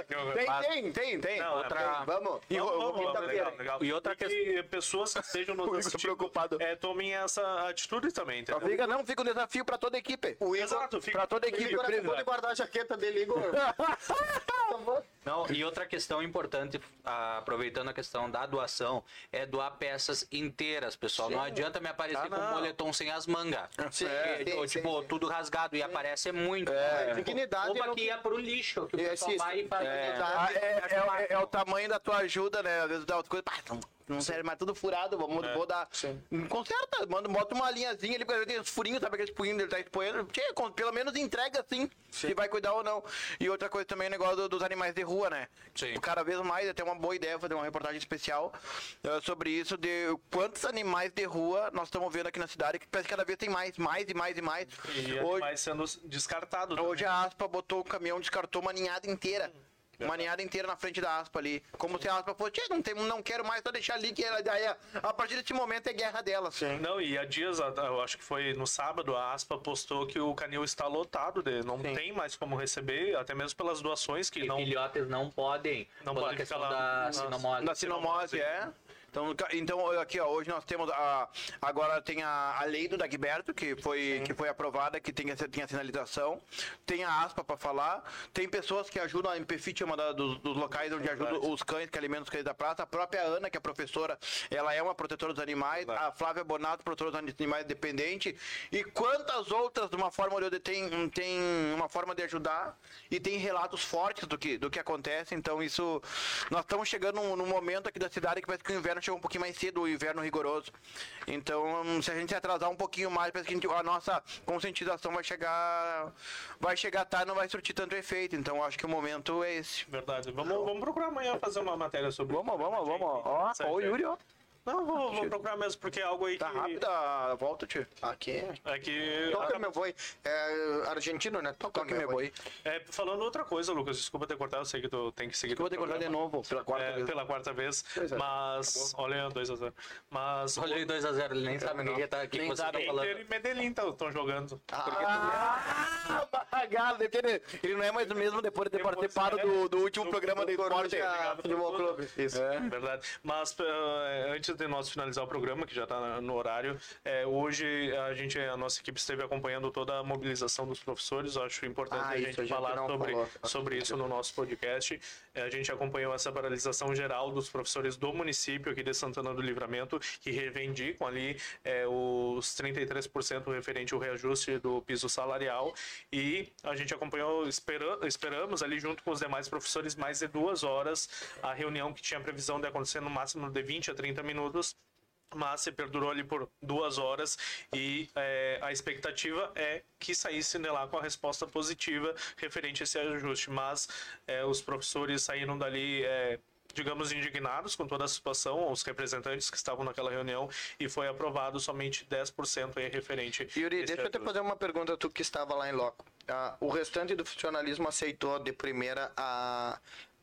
tem, tem, tem, tem. Não, Outra... é, Vamos. E Vamos, vamos, vamos, legal, legal. E outra que pessoas que estejam nos Igor assistindo, preocupado. é, tomem essa atitude também, entendeu? Fica, não, fica um desafio pra toda a equipe. Exato, fica Pra toda a o equipe. De presa. guardar a jaqueta dele, Igor. Não, e outra questão importante, ah, aproveitando a questão da doação, é doar peças inteiras, pessoal. Não adianta me aparecer Ah, com um moletom sem as mangas. Sim, É, sim, ou, sim, tipo, sim. tudo rasgado e aparece muito. É, dignidade Roupa não- que ia pro lixo, que o É, pessoal sim, vai e faz. É, Tá. é, é- é- é o tamanho da tua ajuda, né? Às vezes dá outras coisas, pá, não, serve mais tudo furado, vamos, vou dar. Sim. Conserta, manda, bota uma linhazinha ali, porque tem os furinhos, sabe aqueles furinhos dele tá expoendo. Tchê, com- pelo menos entrega assim, se vai cuidar ou não. E outra coisa também é o negócio do- dos animais de rua, né? Sim. Cada vez mais, até uma boa ideia fazer uma reportagem especial eh, sobre isso, de quantos animais de rua nós estamos vendo aqui na cidade, que parece que cada vez tem mais, mais e mais e mais. E Hoje, sendo descartado. Hoje a aspa botou o caminhão, descartou uma ninhada inteira. Uma ninhada inteira na frente da aspa ali. Como se a aspa fosse, "Tchê, não, tem, não quero mais, só deixar ali que ela daí, a partir desse momento é guerra dela. Sim. Não, e há dias, eu acho que foi no sábado, a Aspa postou que o canil está lotado, de, não tem mais como receber, até mesmo pelas doações que E não. filhotes não podem. Não questão ficar lá da sinomose. Da sinomose, é. Então, então aqui ó, hoje nós temos a agora tem a, a lei do Dagberto que foi que foi aprovada que tem tem a sinalização, tem a aspa para falar, tem pessoas que ajudam a Impefit é uma da- dos, dos locais onde ajudam Verdade. os cães que alimentam os cães da praça, a própria Ana que é professora, ela é uma protetora dos animais, a Flávia Bonato protetora dos animais dependente. E quantas outras de uma forma ou de outra tem tem uma forma de ajudar e tem relatos fortes do que do que acontece, então isso nós estamos chegando num, num momento aqui da cidade que parece que o inverno chegou um pouquinho mais cedo, o inverno rigoroso. Então, se a gente se atrasar um pouquinho mais, parece que a, gente- a nossa conscientização vai chegar vai chegar tarde, não vai surtir tanto efeito. Então, acho que o momento é esse. Verdade. Vamos, vamos procurar amanhã fazer uma matéria sobre Vamos, vamos, vamos. Ó, ó, o Yuri, ó. Não, vou, vou procurar mesmo, porque é algo aí Tá que. rápida a volta, tio. Aqui. É que. Toca meu boi. É argentino, né? Toca Toque meu boi. É, falando outra coisa, Lucas, desculpa ter cortado, eu sei que tu tem que seguir. Eu vou ter cortar de novo, pela quarta É, vez. pela quarta vez. É. Mas. Olha, 2x0. Mas. Olha aí 2x0, ele nem sabe que, tá, que, que Nem você tá sabe. falando. Inter e Medellín estão jogando. Ah, bagado, ter- ele não é mais o mesmo depois de ter participado do, do último programa do esporte. Coruja Futebol Clube. Isso. É. Verdade. Mas eh, antes de nós finalizar o programa, que já está no horário, eh, hoje a gente, a nossa equipe esteve acompanhando toda a mobilização dos professores. Acho importante Ah, a gente a gente falar sobre, falou. sobre isso no nosso podcast. Eh, a gente acompanhou essa paralisação geral dos professores do município aqui de Santana do Livramento, que reivindicam ali eh, os 33% referente ao reajuste do piso salarial. E a gente acompanhou, espera, esperamos ali junto com os demais professores mais de duas horas a reunião que tinha previsão de acontecer no máximo de 20 a 30 minutos mas se perdurou ali por duas horas e eh, a expectativa é que saísse de lá com a resposta positiva referente a esse ajuste, mas eh, os professores saíram dali eh, digamos indignados com toda a situação, os representantes que estavam naquela reunião e foi aprovado somente 10% aí referente Yuri, deixa eu te fazer uma pergunta, tu que estava lá em loco. Ah, o restante do funcionalismo aceitou de primeira a,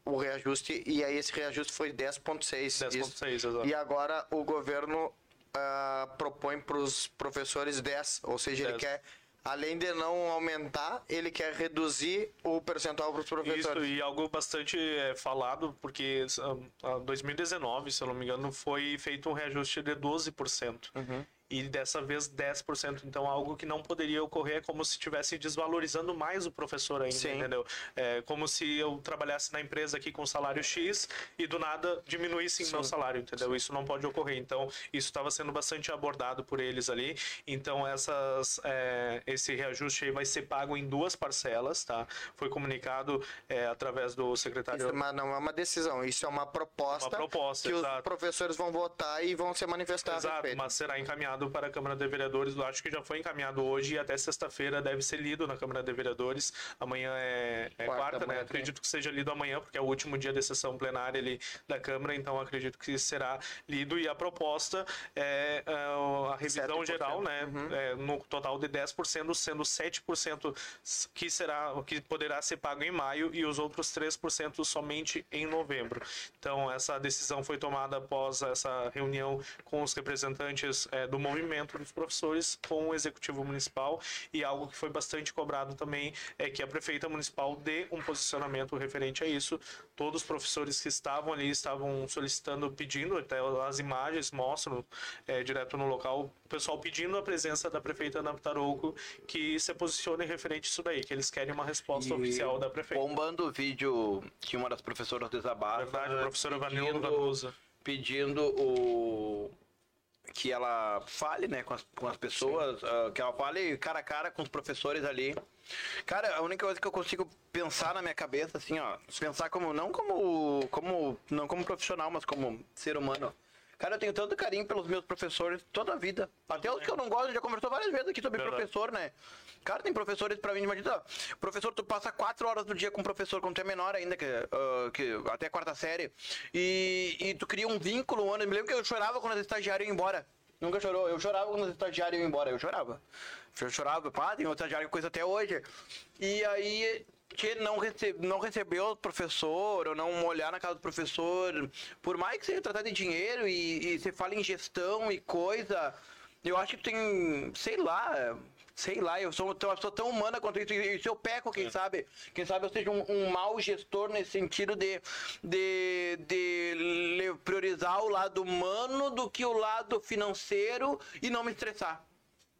o reajuste e aí esse reajuste foi 10,6. Isso. 10,6, exato. E agora o governo ah, propõe para os professores 10, ou seja, ele 10. quer, além de não aumentar, ele quer reduzir o percentual para os Isso, professores. e algo bastante é, falado, porque em 2019, se eu não me engano, foi feito um reajuste de 12%. Uhum. E dessa vez 10%. Então, algo que não poderia ocorrer é como se estivesse desvalorizando mais o professor ainda, Sim. entendeu? É como se eu trabalhasse na empresa aqui com salário X e do nada diminuísse meu salário, entendeu? Isso não pode ocorrer. Então, isso estava sendo bastante abordado por eles ali. Então, essas, é, esse reajuste aí vai ser pago em duas parcelas, tá? Foi comunicado é, através do secretário Isso, mas não é uma decisão, isso é uma proposta, Uma proposta, que os exato. professores vão votar e vão se manifestar Exato, mas será encaminhado encaminhado para a Câmara de Vereadores. Eu acho que já foi encaminhado hoje e até sexta-feira deve ser lido na Câmara de Vereadores. Amanhã é, é Quarta, quarta, né? Acredito que seja lido amanhã, porque é o último dia de sessão plenária ali da Câmara, então acredito que será lido. E a proposta é, é, a revisão 7%. geral, né? É, no total de 10%, sendo 7% que será que poderá ser pago em maio e os outros 3% somente em novembro. Então, essa decisão foi tomada após essa reunião com os representantes eh, do movimento dos professores com o executivo municipal e algo que foi bastante cobrado também é que a prefeita municipal dê um posicionamento referente a isso. Todos os professores que estavam ali estavam solicitando, pedindo, até as imagens mostram eh, direto no local, o pessoal pedindo a presença da prefeita Ana Tarouco que se posicione referente a isso daí, que eles querem uma resposta oficial da prefeita. Bombando o vídeo que uma das professoras desabafa. Verdade, professora Vanilla pedindo- Vanusa. Pedindo o. Que ela fale, né, com as, com as pessoas, ah, que ela fale cara a cara com os professores ali. Cara, a única coisa que eu consigo pensar na minha cabeça, assim, ó, pensar como, não como, como, não como profissional, mas como ser humano. Cara, eu tenho tanto carinho pelos meus professores toda a vida. Até os que eu não gosto, já conversou várias vezes aqui sobre Verdade. professor, né? Cara, tem professores pra mim, imagina, professor, tu passa quatro horas do dia com um professor quando tu é menor ainda, que, ah, que até a quarta série, e, e tu cria um vínculo, um ano. Eu me lembro que eu chorava quando as estagiárias iam embora. Nunca chorou? Eu chorava quando as estagiárias iam embora, eu chorava. Eu chorava, pá, tem outra estagiária com coisa até hoje. E aí, que não, rece não recebeu o professor, ou não olhar na casa do professor, por mais que seja tratado de dinheiro e, e você fala em gestão e coisa, eu acho que tem, sei lá, sei lá, eu sou uma pessoa tão humana quanto isso, e se eu peco, quem sabe, quem sabe eu seja um, um mau gestor nesse sentido de, de, de priorizar o lado humano do que o lado financeiro e não me estressar.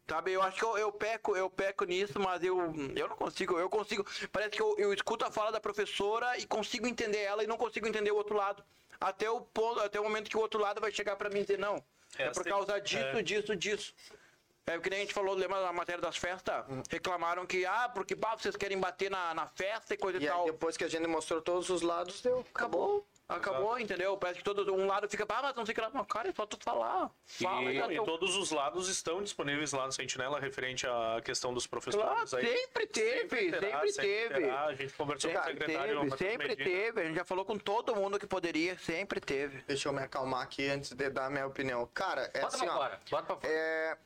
Sabe, eu acho que eu, eu peco, eu peco nisso, mas eu, eu não consigo, eu consigo. Parece que eu, eu escuto a fala da professora e consigo entender ela e não consigo entender o outro lado. Até o ponto, até o momento que o outro lado vai chegar pra mim e dizer, não, é, É, por tem- causa disso, é. disso, disso. É que nem a gente falou, lembra da matéria das festas? Reclamaram que, ah, porque bah, vocês querem bater na, na festa e coisa e, E aí, tal. depois que a gente mostrou todos os lados, deu. Acabou. Acabou, entendeu? Parece que todo um lado fica, ah, mas não sei o que lá. Mas, cara, é só tu falar. Fala, E, e teu- todos os lados estão disponíveis lá no Sentinela referente à questão dos professores. Claro, aí. sempre teve, sempre, terá, teve. terá. A gente conversou com o secretário. teve, sempre Medina. teve. A gente já falou com todo mundo que poderia, sempre teve. Deixa eu me acalmar aqui antes de dar a minha opinião. Cara, é Bota assim, pra ó. fora. Bota pra fora. É.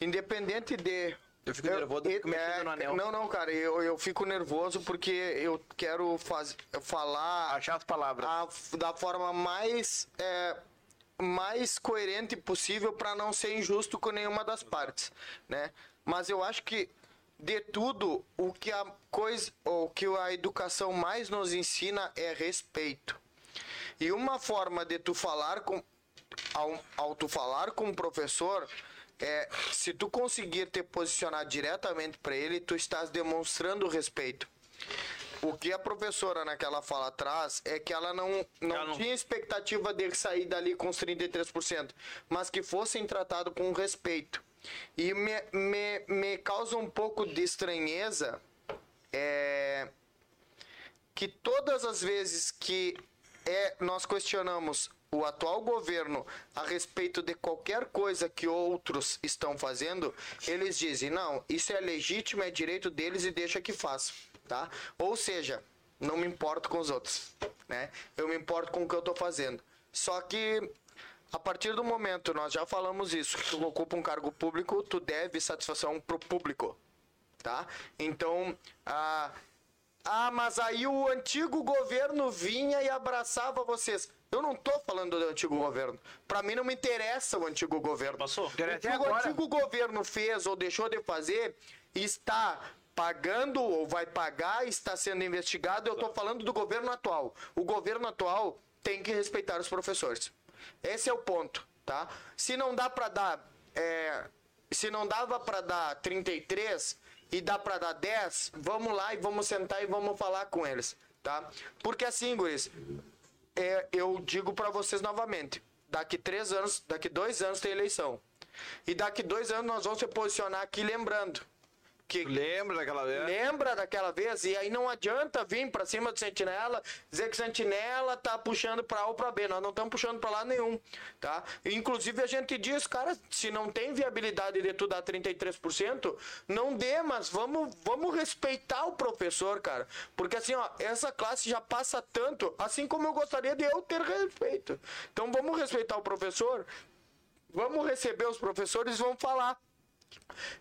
Independente de. Eu fico nervoso, eu fico mexendo no anel. é, Não, não, cara, eu, eu fico nervoso porque eu quero faz, falar Achar as palavras. a da forma mais é, mais coerente possível para não ser injusto com nenhuma das partes, né? Mas eu acho que de tudo o que a coisa, o que a educação mais nos ensina é respeito. E uma forma de tu falar com ao, ao tu falar com o professor é se tu conseguir te posicionar diretamente para ele, tu estás demonstrando respeito. O que a professora naquela fala atrás é que ela não, não, Ela não- tinha expectativa de sair dali com os 33%, mas que fossem tratados com respeito. E me, me, me causa um pouco de estranheza é, que todas as vezes que é, nós questionamos o atual governo a respeito de qualquer coisa que outros estão fazendo, eles dizem, não, isso é legítimo, é direito deles e deixa que faça, tá? Ou seja, não me importo com os outros, né? Eu me importo com o que eu tô fazendo. Só que a partir do momento, nós já falamos isso, que tu ocupa um cargo público, tu deve satisfação pro público, tá? Então, ah, ah, mas aí o antigo governo vinha e abraçava vocês. Eu não tô falando do antigo governo. Pra mim não me interessa o antigo governo. Passou. O que o antigo governo fez ou deixou de fazer está pagando ou vai pagar, está sendo investigado. Eu tô falando do governo atual. O governo atual tem que respeitar os professores. Esse é o ponto, tá? Se não dá pra dar, é, se não dava pra dar 33 e dá pra dar 10, vamos lá e vamos sentar e vamos falar com eles, tá? Porque assim, guris, é, eu digo pra vocês novamente, daqui três anos, daqui dois anos tem eleição. E daqui dois anos nós vamos se posicionar aqui lembrando que Lembra daquela vez? Lembra daquela vez? E aí não adianta vir pra cima do Sentinela, dizer que Sentinela tá puxando pra A ou pra B. Nós não estamos puxando pra lá nenhum, tá? Inclusive a gente diz, cara, se não tem viabilidade de tu dar 33%, não dê, mas vamos, vamos respeitar o professor, cara. Porque assim, ó, essa classe já passa tanto, assim como eu gostaria de eu ter respeito. Então vamos respeitar o professor, vamos receber os professores e vamos falar.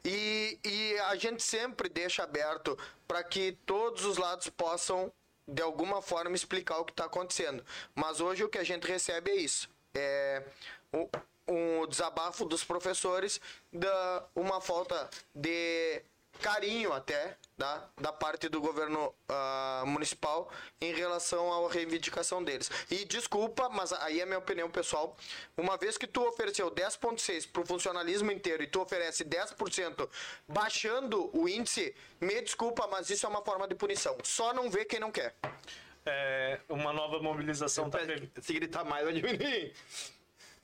E, e a gente sempre deixa aberto para que todos os lados possam, de alguma forma, explicar o que está acontecendo. Mas hoje o que a gente recebe é isso. É o, um desabafo dos professores, da, uma falta de carinho até da, da parte do governo ah, municipal em relação à reivindicação deles. E desculpa, mas aí é minha opinião pessoal. Uma vez que tu ofereceu 10,6% para o funcionalismo inteiro e tu oferece 10% baixando o índice, me desculpa, mas isso é uma forma de punição. Só não vê quem não quer. É, uma nova mobilização tá pre- Se gritar mais, vai diminuir.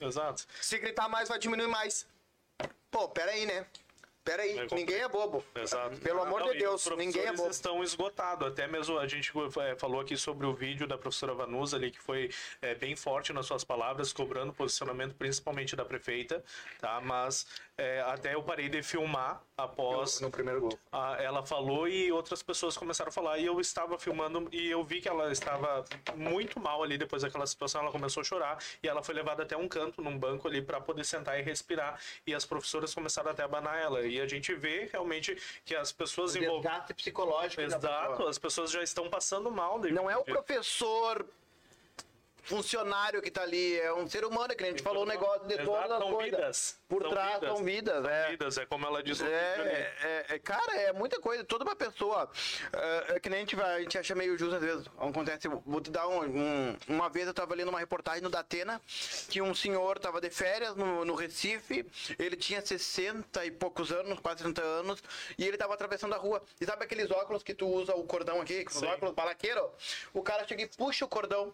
Exato. Se gritar mais, vai diminuir mais. Pô, peraí, né? Peraí, É complicado. ninguém é bobo. Exato. Pelo amor Não, de Deus, ninguém é bobo. estão esgotados. Até mesmo a gente é, falou aqui sobre o vídeo da professora Vanusa ali, que foi é, bem forte nas suas palavras, cobrando posicionamento principalmente da prefeita, tá? Mas é, até eu parei de filmar após No primeiro gol. ah, ela falou e outras pessoas começaram a falar e eu estava filmando e eu vi que ela estava muito mal ali depois daquela situação ela começou a chorar e ela foi levada até um canto num banco ali para poder sentar e respirar e as professoras começaram até a abanar ela e a gente vê realmente que as pessoas envolvidas Desgaste psicológico. Exato, as pessoas já estão passando mal. devido- Não é o professor funcionário que tá ali, é um ser humano, que nem a gente falou o negócio de todas as são coisas. vidas. Por São trás vidas. são vidas, São é. vidas, é como ela diz. É, é, é, cara, é muita coisa. Toda uma pessoa. É, é que nem a gente vai, a gente acha meio justo às vezes. Acontece, vou te dar um, um- Uma vez eu tava lendo uma reportagem no Datena que um senhor tava de férias no, no Recife, ele tinha 60 e poucos anos, quase 60 anos, e ele tava atravessando a rua. E sabe aqueles óculos que tu usa o cordão aqui, os Sim. óculos balaqueiro? O cara chega e puxa o cordão.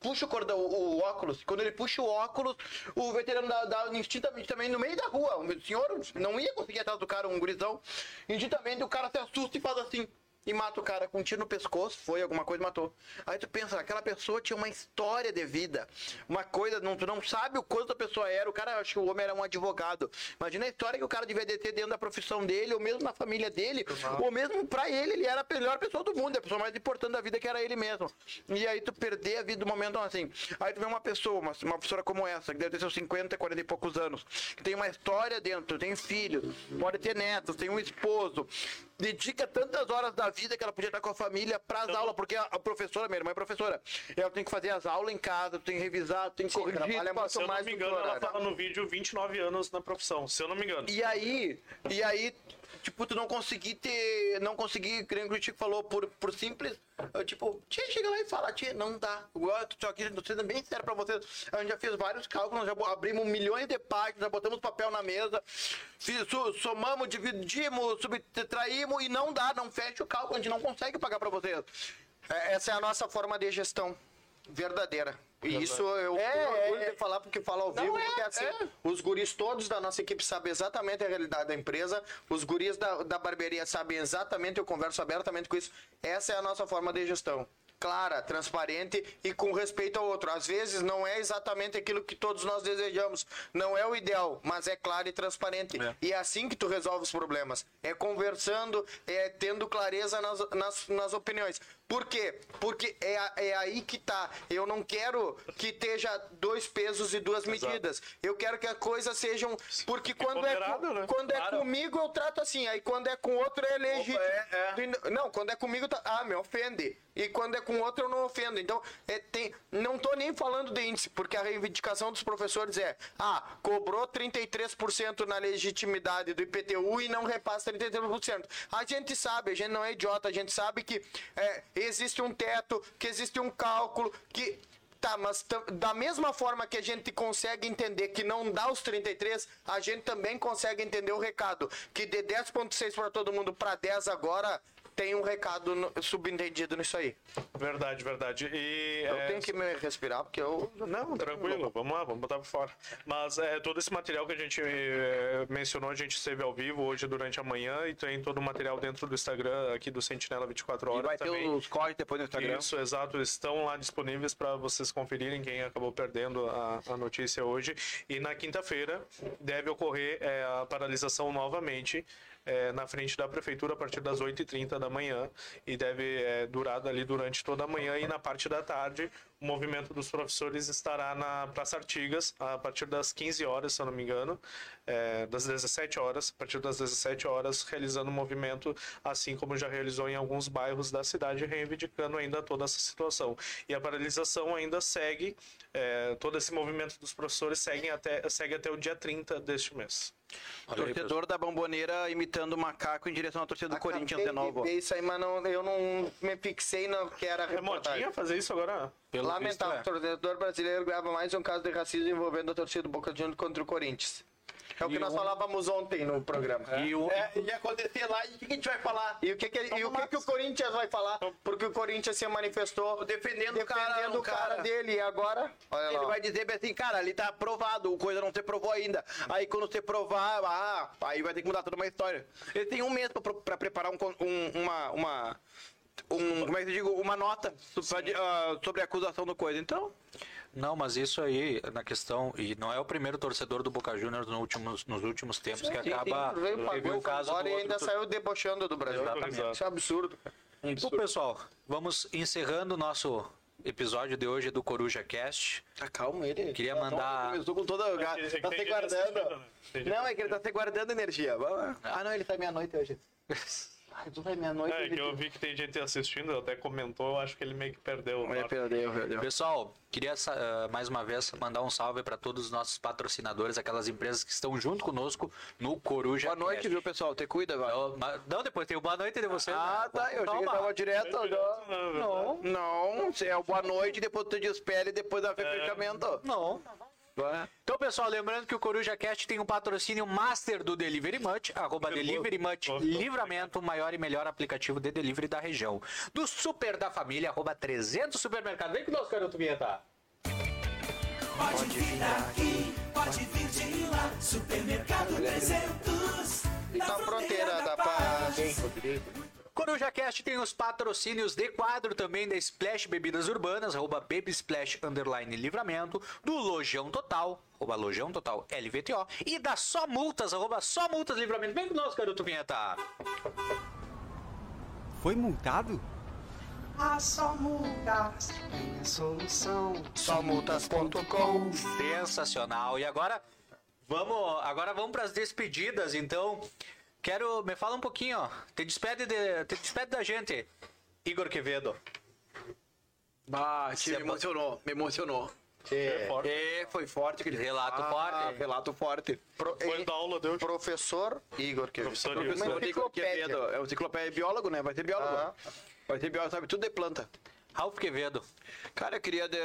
Puxa o cordão, o, óculos. Quando ele puxa o óculos, o veterano dá, dá instintamente também no meio da rua. O senhor não ia conseguir atrás do cara, um gurizão. Instintamente o cara se assusta e faz assim. E mata o cara com um tiro no pescoço, foi alguma coisa, matou. Aí tu pensa, aquela pessoa tinha uma história de vida, uma coisa, não, tu não sabe o quanto a pessoa era. O cara, acho que o homem era um advogado. Imagina a história que o cara devia de ter dentro da profissão dele, ou mesmo na família dele, ou mesmo pra ele, ele era a melhor pessoa do mundo, a pessoa mais importante da vida que era ele mesmo. E aí tu perder a vida do momento assim. Aí tu vê uma pessoa, uma, uma pessoa como essa, que deve ter seus 50, 40 e poucos anos, que tem uma história dentro, tem filhos, pode ter netos, tem um esposo, dedica tantas horas da vida que ela podia estar com a família para as aulas, porque a, a professora, minha irmã é professora, ela tem que fazer as aulas em casa, tem que revisar, tem que Sim, corrigir. trabalha passa- Se eu não mais me engano, ela fala no vídeo 29 anos na profissão, se eu não me engano. E aí, e aí, tipo, tu não conseguir ter, não conseguir, que nem o Chico falou, por, por simples, eu, tipo, tia, chega lá e fala, tia, não dá. Igual, tô aqui, tô sendo bem sério pra vocês, a gente já fez vários cálculos, já abrimos milhões de páginas, já botamos papel na mesa, somamos, dividimos, subtraímos e não dá, não fecha o cálculo, a gente não consegue pagar pra vocês. É, Essa é a nossa forma de gestão verdadeira. E isso eu É, tenho orgulho é. de falar porque falo ao vivo, é, porque assim, é. os guris todos da nossa equipe sabem exatamente a realidade da empresa, os guris da, da barbearia sabem exatamente, eu converso abertamente com isso. Essa é a nossa forma de gestão. Clara, transparente e com respeito ao outro. Às vezes não é exatamente aquilo que todos nós desejamos, não é o ideal, mas é claro e transparente. É. E é assim que tu resolve os problemas. É conversando, é tendo clareza nas, nas, nas opiniões. Por quê? Porque é, é aí que tá. Eu não quero que esteja dois pesos e duas medidas. Eu quero que a coisa sejam. Porque quando é, com- né? quando é Claro. comigo, eu trato assim. Aí quando é com outro, é legítimo. é, Tu- Não, quando é comigo, tá... ah, me ofende. E quando é com outro, eu não ofendo. Então, é, tem... não tô nem falando de índice, porque a reivindicação dos professores é: ah, cobrou 33% na legitimidade do IPTU e não repassa 33%. A gente sabe, a gente não é idiota, a gente sabe que é, existe um teto, que existe um cálculo, que. Tá, mas da mesma forma que a gente consegue entender que não dá os 33, a gente também consegue entender o recado. Que de 10,6 para todo mundo para 10 agora tem um recado no- subentendido nisso aí. Verdade, verdade. E, Eu é, tenho que me respirar, porque eu. Não, tranquilo, vamos lá, vamos botar por fora. Mas é, todo esse material que a gente é, mencionou, a gente esteve ao vivo hoje durante a manhã e tem todo o material dentro do Instagram aqui do Sentinela 24 E horas vai ter também. os cortes depois no Instagram. Isso, exato. Estão lá disponíveis para vocês conferirem quem acabou perdendo a, a notícia hoje. E na quinta-feira deve ocorrer é, a paralisação novamente é, na frente da prefeitura a partir das 8h30 da manhã e deve é, durar ali durante toda a manhã e na parte da tarde o movimento dos professores estará na Praça Artigas a partir das 15 horas, se eu não me engano, é, das 17 horas, a partir das 17 horas, realizando o movimento, assim como já realizou em alguns bairros da cidade, reivindicando ainda toda essa situação. E a paralisação ainda segue, é, todo esse movimento dos professores segue até, segue até o dia 30 deste mês. Olha aí, Torcedor da Bomboneira imitando o macaco em direção à torcida do Corinthians de novo. Acabei de ver isso aí, mas não, eu não me fixei no que era É modinha fazer isso agora? Pelo Lamentável, visto, o torcedor brasileiro grava mais um caso de racismo envolvendo a torcida do Boca Juniors contra o Corinthians. É o que E nós falávamos ontem no programa. é. E o, É, ia acontecer lá e o que a gente vai falar? E o que, que, ele- e o, que, que o Corinthians vai falar? Porque o Corinthians se manifestou Defendendo o cara, defendendo o cara cara. dele. E agora? Ele vai dizer bem assim, cara, ali tá aprovado, o coisa não se provou ainda. Aí quando você provar, ah, aí vai ter que mudar toda uma história. Ele tem um mês pra, pra preparar um, um- uma, uma, um, como é que eu digo, uma nota sobre, ah, sobre a acusação do coisa. Então, Não, mas isso aí, na questão, e não é o primeiro torcedor do Boca Juniors no últimos, nos últimos tempos que sim, acaba. Veio, pagou o caso do e ainda outro saiu debochando do Brasil. Exatamente. Isso é absurdo. Bom, pessoal, vamos encerrando o nosso episódio de hoje do Coruja Cast. tá calmo ele. Queria Tá- mandar- Começou com toda. É que- que tá tem se guardando. né? Não, é que ele tá se guardando energia. Vamos- Ah, não, ele sai meia-noite hoje. Tu sai meia-noite. É, que eu vi que tem gente assistindo, até comentou, eu acho que ele meio que perdeu. Ele norte. perdeu, perdeu. Pessoal, queria ah, mais uma vez mandar um salve para todos os nossos patrocinadores, aquelas empresas que estão junto conosco no Coruja Boa noite, Cast. viu, pessoal? Te cuida, vai. Não, mas- não, depois tem o boa noite de vocês. Ah, né? tá. Eu Calma. tava direto. Não, Não, Não, você é o boa noite, depois tu despede e depois dá fechamento. não. Então, pessoal, lembrando que o Coruja Cast tem um patrocínio master do Delivery Much, arroba Delivery Much Livramento, o maior e melhor aplicativo de delivery da região. Do Super da Família, arroba 300 Supermercado. Vem com nós, garoto Vinheta. Pode vir aqui, pode vir de lá. Supermercado 300. E na fronteira da paz. Coruja Cast tem os patrocínios de quadro também da Splash Bebidas Urbanas, arroba Baby Splash Underline Livramento, do Lojão Total, arroba Lojão Total LVTO, e da Só Multas, arroba Só Multas Livramento. Vem com nós, garoto Vinheta. Foi multado? A só multas tem a solução. Somultas.com Sensacional. E agora vamos, agora vamos para as despedidas. Então, quero me fala um pouquinho, ó. Te despede de, te despede da gente, Igor Quevedo. Bah, te Você é me emocionou, me emocionou. É forte. É, foi forte aquele Relato Ah, forte. Relato forte. Pro, Foi e- da aula de hoje. professor Igor Quevedo. Professor. Professor Igor. Quevedo, é um enciclopédia biólogo, né? Vai ser biólogo. Aham. Vai ser biólogo, sabe tudo de planta. Ralph Quevedo. Cara, eu queria. de-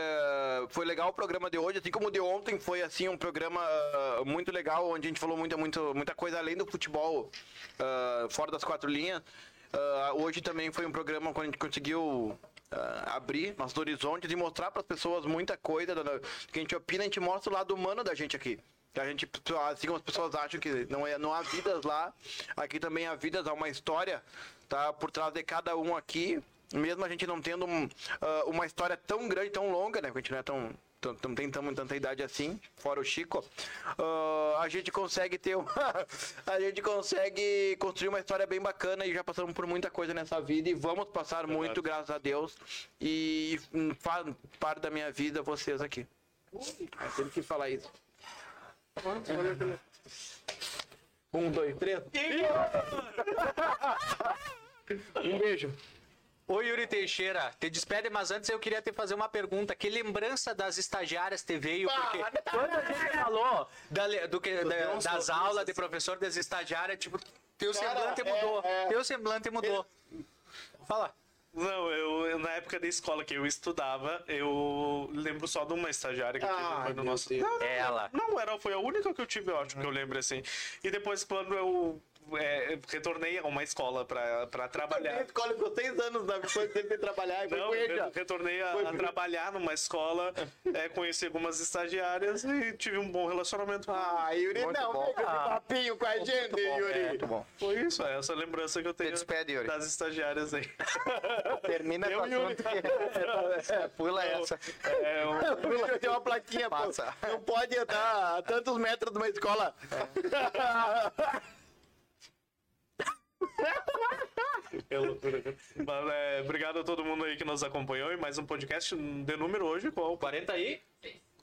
Foi legal o programa de hoje, assim como o de ontem foi assim um programa ah, muito legal, onde a gente falou muita, muito, muita coisa além do futebol, ah, fora das quatro linhas. Ah, hoje também foi um programa onde a gente conseguiu ah, abrir nossos horizontes e mostrar para as pessoas muita coisa da- que a gente opina, a gente mostra o lado humano da gente aqui. A gente, assim como as pessoas acham que não, é, não há vidas lá, aqui também há vidas, há uma história, tá? Por trás de cada um aqui, mesmo a gente não tendo um, ah, uma história tão grande, tão longa, né? Porque a gente não é tão. tão- Não tem tão, tanta idade assim, fora o Chico. ah, a gente consegue ter uma, A gente consegue construir uma história bem bacana e já passamos por muita coisa nessa vida e vamos passar muito, graças a Deus. E hum, faz parte da minha vida vocês aqui. Eu tenho que falar isso. Um, dois, três. Um beijo. Oi, Yuri Teixeira, te despede, mas antes eu queria te fazer uma pergunta. Que lembrança das estagiárias te veio? Porque quando a gente falou da do que, da- das aulas de professor das estagiárias, tipo, teu semblante é, mudou. é. Teu semblante mudou. Fala. Não, eu, eu- na época da escola que eu estudava, eu lembro só de uma estagiária que tive, foi no nosso. Não, não, Ela. Não, era, foi a única que eu tive, eu acho, que eu lembro assim. E depois, quando eu é, retornei a uma escola pra, pra trabalhar. escola ficou seis anos na depois de trabalhar e Não, eu retornei a, a trabalhar numa escola, é, conheci algumas estagiárias e tive um bom relacionamento. com Ah, Yuri, Muito não, bom. fica esse Ah, papinho com a gente, bom, Yuri. é, muito bom. Foi isso, é essa lembrança que eu tenho despede, Yuri. das estagiárias aí. Termina Eu com o assunto que... Pula essa. É, eu- Eu tenho uma plaquinha, pô. Passa. Não pode andar a tantos metros de uma escola. É loucura, cara. Mas, é, obrigado a todo mundo aí que nos acompanhou e mais um podcast de número hoje, qual? 40 aí?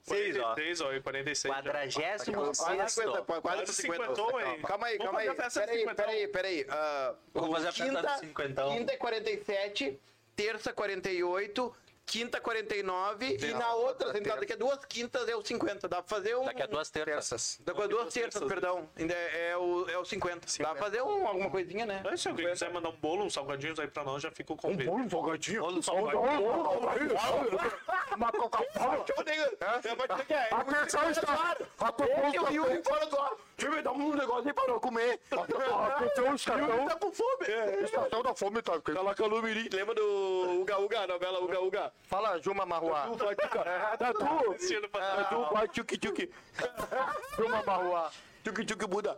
46, ó. 46, ó, e 46. já. Quadragésimo 50, quase Quase 50. 50, hein? Calma aí, calma aí. Peraí, de 50. peraí, peraí. Ah, Vamos fazer a festa quinta. Quinta é 47, terça 48, quinta 49 e na outra, então, daqui a duas quintas é o 50. Dá pra fazer um... Daqui a duas terças. Terças. Daqui a duas terças, perdão. Ainda é, é o, é o 50. Dá pra fazer um, alguma coisinha, né? Mas se alguém quiser mandar um bolo, uns salgadinhos aí pra nós, já fica o convite. um salgadinho. Bolo salgadinho. Uma Coca-Cola. Eu vou ter que- eu vou ter que- Atenção, está. Ele e o Yuri fora do ar. Eu dar um negocinho pra não comer. Atenção, estação. Tá com fome. Estação da fome, tá? Coloca Lumiri. Lembra do Uga Uga, a novela Uga Uga? Fala, Juma Marruá. Tá tu. Assistindo pra- Tá tu, vai, tchuki tchuki. Juma Marruá. Tchuki Tchuki Buda.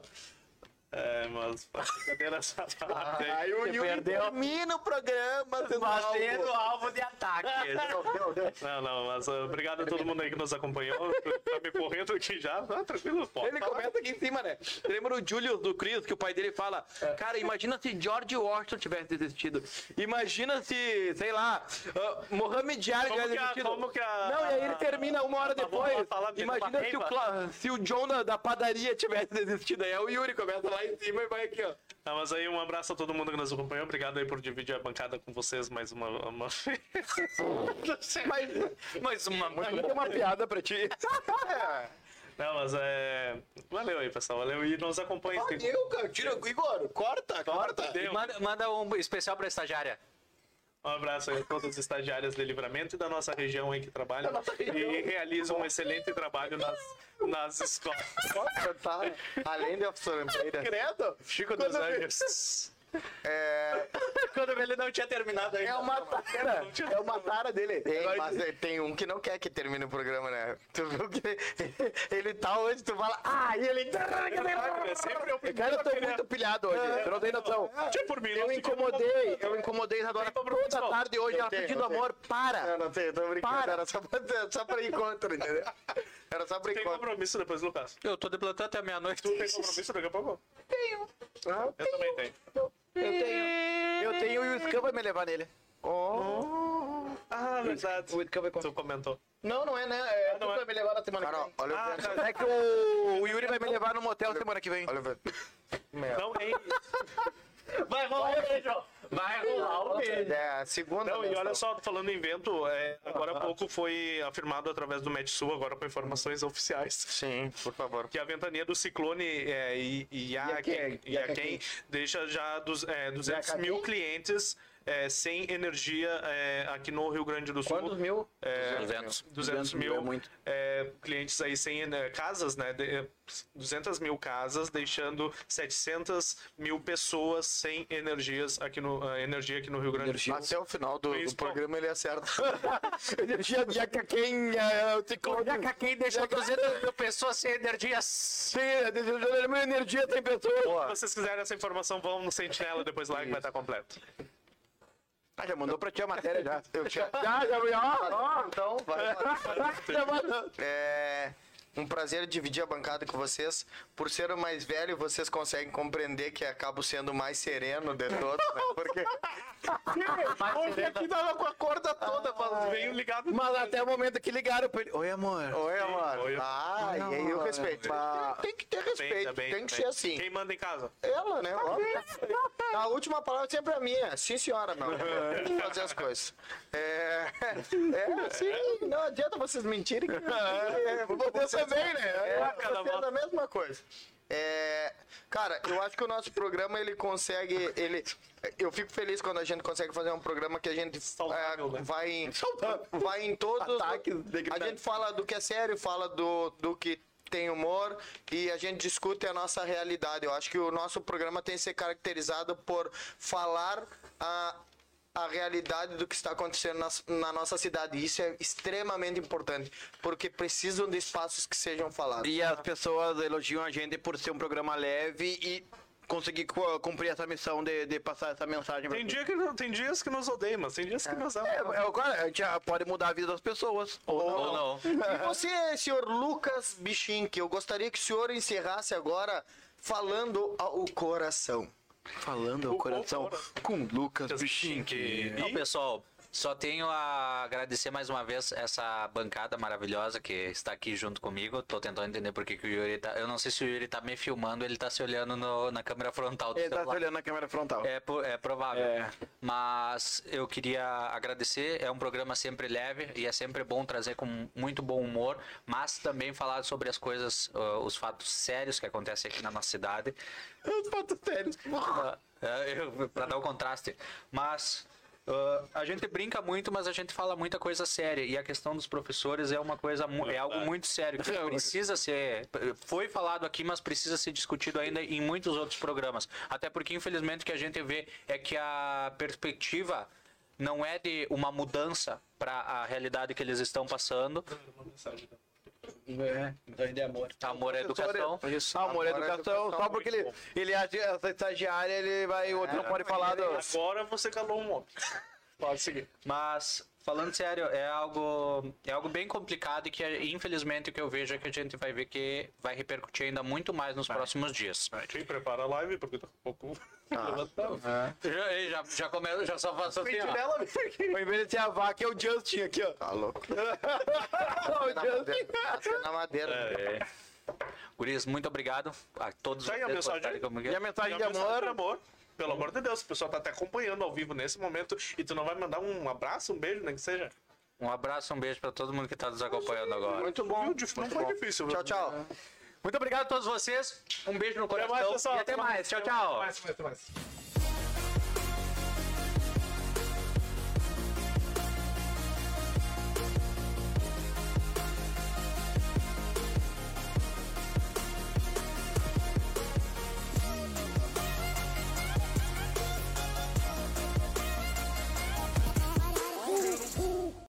É, mas brincadeira parte aí. O Yuri perdeu. termina o programa sendo Fazendo alvo. alvo de ataque. Não, não, mas uh, obrigado a todo mundo aí que nos acompanhou. Tá me correndo aqui já. Ah, tranquilo, pode Ele falar. começa aqui em cima, né? Lembra o Julius do Chris, que o pai dele fala: Cara, imagina se George Washington tivesse desistido. Imagina se, sei lá, uh, Mohamed Ali tivesse desistido. como que a- Não, e aí ele termina uma hora vamos depois. Imagina se o, se o John da, da padaria tivesse desistido. Aí é o Yuri começa lá em cima e vai aqui, ó. Ah, mas aí um abraço a todo mundo que nos acompanhou. Obrigado aí por dividir a bancada com vocês mais uma. uma... Mas, Mais uma. a gente tem uma piada pra ti. Não, mas é. Valeu aí, pessoal. Valeu e nos acompanhe. Eu, cara, tira o Igor, corta, corta. Deu. Manda, manda um especial pra estagiária. Um abraço aí a todas as estagiárias de livramento e da nossa região aí que trabalham e realizam um excelente trabalho nas, nas escolas. Tá. Além de officeira. Credo. Chico dos Anjos. É, Quando ele não tinha terminado ainda. É uma tara. É uma tara dele. tem, mas é, tem um que não quer que termine o programa, né? Tu viu que ele tá hoje, tu fala, ah, e ele. É sempre eu Cara, eu tô muito pilhado hoje. Eu não tenho noção. Tinha por mim, Eu incomodei, eu incomodei Isadora Tem toda tarde hoje, ela tenho, pedindo eu tenho. amor. Para! Eu não sei, eu tô brincando. Para. Era só pra, só pra encontro, entendeu? Era só pra Tem encontro. compromisso depois, Lucas. Eu tô de plantão até meia-noite. Tu tem compromisso daqui a pouco? Ah, Eu também tenho. Eu tenho. Eu tenho e o Scan vai me levar nele. Ah, verdade. O Scan vai Tu comentou. Não, não é, né? É, tu não é. vai me levar na semana Carol, que vem. olha Ah, o tá. É que o, o Yuri vai me levar no motel semana que vem. Olha o. Não é isso. Vai rolar o beijo. Vai rolar o beijo. É, a segunda. Não, e olha só, falando em vento, é, agora há pouco foi afirmado através do Metsul, agora com informações oficiais, Sim, por favor. que a ventania do ciclone é, I- Iaquem Iaquem, Iaquem deixa já dos, é, 200 mil clientes é, sem energia é, aqui no Rio Grande do Sul. Quantos mil? É, 200. 200 mil é muito. é, clientes aí sem né, casas, né? de- é, 200 mil casas, deixando 700 mil pessoas sem energias aqui no, ah, energia aqui no Rio Grande do Sul. Até o final do, do programa ele acerta. Energia de é o ciclone. Quem deixou 200 mil pessoas sem energia? Sim, minha energia tem pessoas. Se vocês quiserem essa informação, vão no Sentinela depois lá que vai estar completo. Ah, já mandou pra ti a matéria já. Eu tinha... Já, já, já. Então, vai. Já mandou. É um prazer dividir a bancada com vocês. Por ser o mais velho, vocês conseguem compreender que acabo sendo o mais sereno de todos, né? Porque Hoje aqui tava com a corda toda, falando. Veio ligado. Mas até o momento que ligaram pra ele. Oi, amor. Oi, amor. Oi, Ah, e aí o respeito. Tem que ter Bem, respeito, tá bem, tem que ser assim. Quem manda em casa? Ela, né? Óbvio. A última palavra sempre é minha. Sim, senhora, meu. Tem que fazer as coisas. É, é assim, não adianta vocês mentirem. que- É, Você também, né? é, cada vocês voto. a mesma coisa. É, cara, eu acho que o nosso programa ele consegue, ele, eu fico feliz quando a gente consegue fazer um programa que a gente Saudável, é, né? vai em, vai em todos. Ataques A gente fala do que é sério, fala do, do que tem humor e a gente discute a nossa realidade. Eu acho que o nosso programa tem que ser caracterizado por falar a, a realidade do que está acontecendo na, na nossa cidade. E isso é extremamente importante, porque precisam de espaços que sejam falados. E as pessoas elogiam a gente por ser um programa leve e conseguir cu- cumprir essa missão de, de passar essa mensagem Tem, dia que, não- tem dias que nos odeiam, mas tem dias que nos amam. É, é, agora, a gente já pode mudar a vida das pessoas. Ou não. Ou não. E você, senhor Lucas Bichinque, eu gostaria que o senhor encerrasse agora falando ao coração. Falando ao coração com Lucas que... Então, pessoal, só tenho a agradecer mais uma vez essa bancada maravilhosa que está aqui junto comigo. Tô tentando entender por que, que o Yuri tá. Eu não sei se o Yuri tá me filmando, ele tá se olhando no- na câmera frontal do Ele tá celular. olhando na câmera frontal. É, é provável. É. Mas eu queria agradecer. É um programa sempre leve e é sempre bom trazer com muito bom humor, mas também falar sobre as coisas, ah, os fatos sérios que acontecem aqui na nossa cidade. Os fatos sérios. Ah, é, pra dar o contraste. Mas ah, a gente brinca muito, mas a gente fala muita coisa séria. E a questão dos professores é uma coisa é algo muito sério que precisa ser foi falado aqui, mas precisa ser discutido ainda em muitos outros programas. Até porque infelizmente o que a gente vê é que a perspectiva não é de uma mudança para a realidade que eles estão passando. É, então de amor. Amor é educação. Isso, amor, é Amor é educação. educação, Só porque ele, ele acha essa estagiária, ele vai, o outro não pode falar do. Agora você calou um homem. Pode seguir. Mas, falando sério, é algo, é algo bem complicado e que, infelizmente, o que eu vejo é que a gente vai ver que vai repercutir ainda muito mais nos próximos dias. Quem prepara a live, porque daqui a pouco. Já, ei, já, já, come, já só faço assim, ó. Aqui. Ao invés de ser a vaca, é o Justin aqui, ó. Tá louco. o Na Justin. madeira. Na madeira. É. Guris, muito obrigado a todos Tá aí a mensagem? E a mensagem E de amor. de amor. Pelo amor de Deus, o pessoal tá até acompanhando ao vivo nesse momento. E tu não vai mandar um abraço, um beijo, nem que seja? Um abraço, um beijo para todo mundo que está nos acompanhando agora. Muito bom. Viu? Dif- Não foi difícil. Tchau, tchau. Muito obrigado a todos vocês. Um beijo no Até coração mais, pessoal. e até mais. Tchau, tchau. Mais, mais, mais.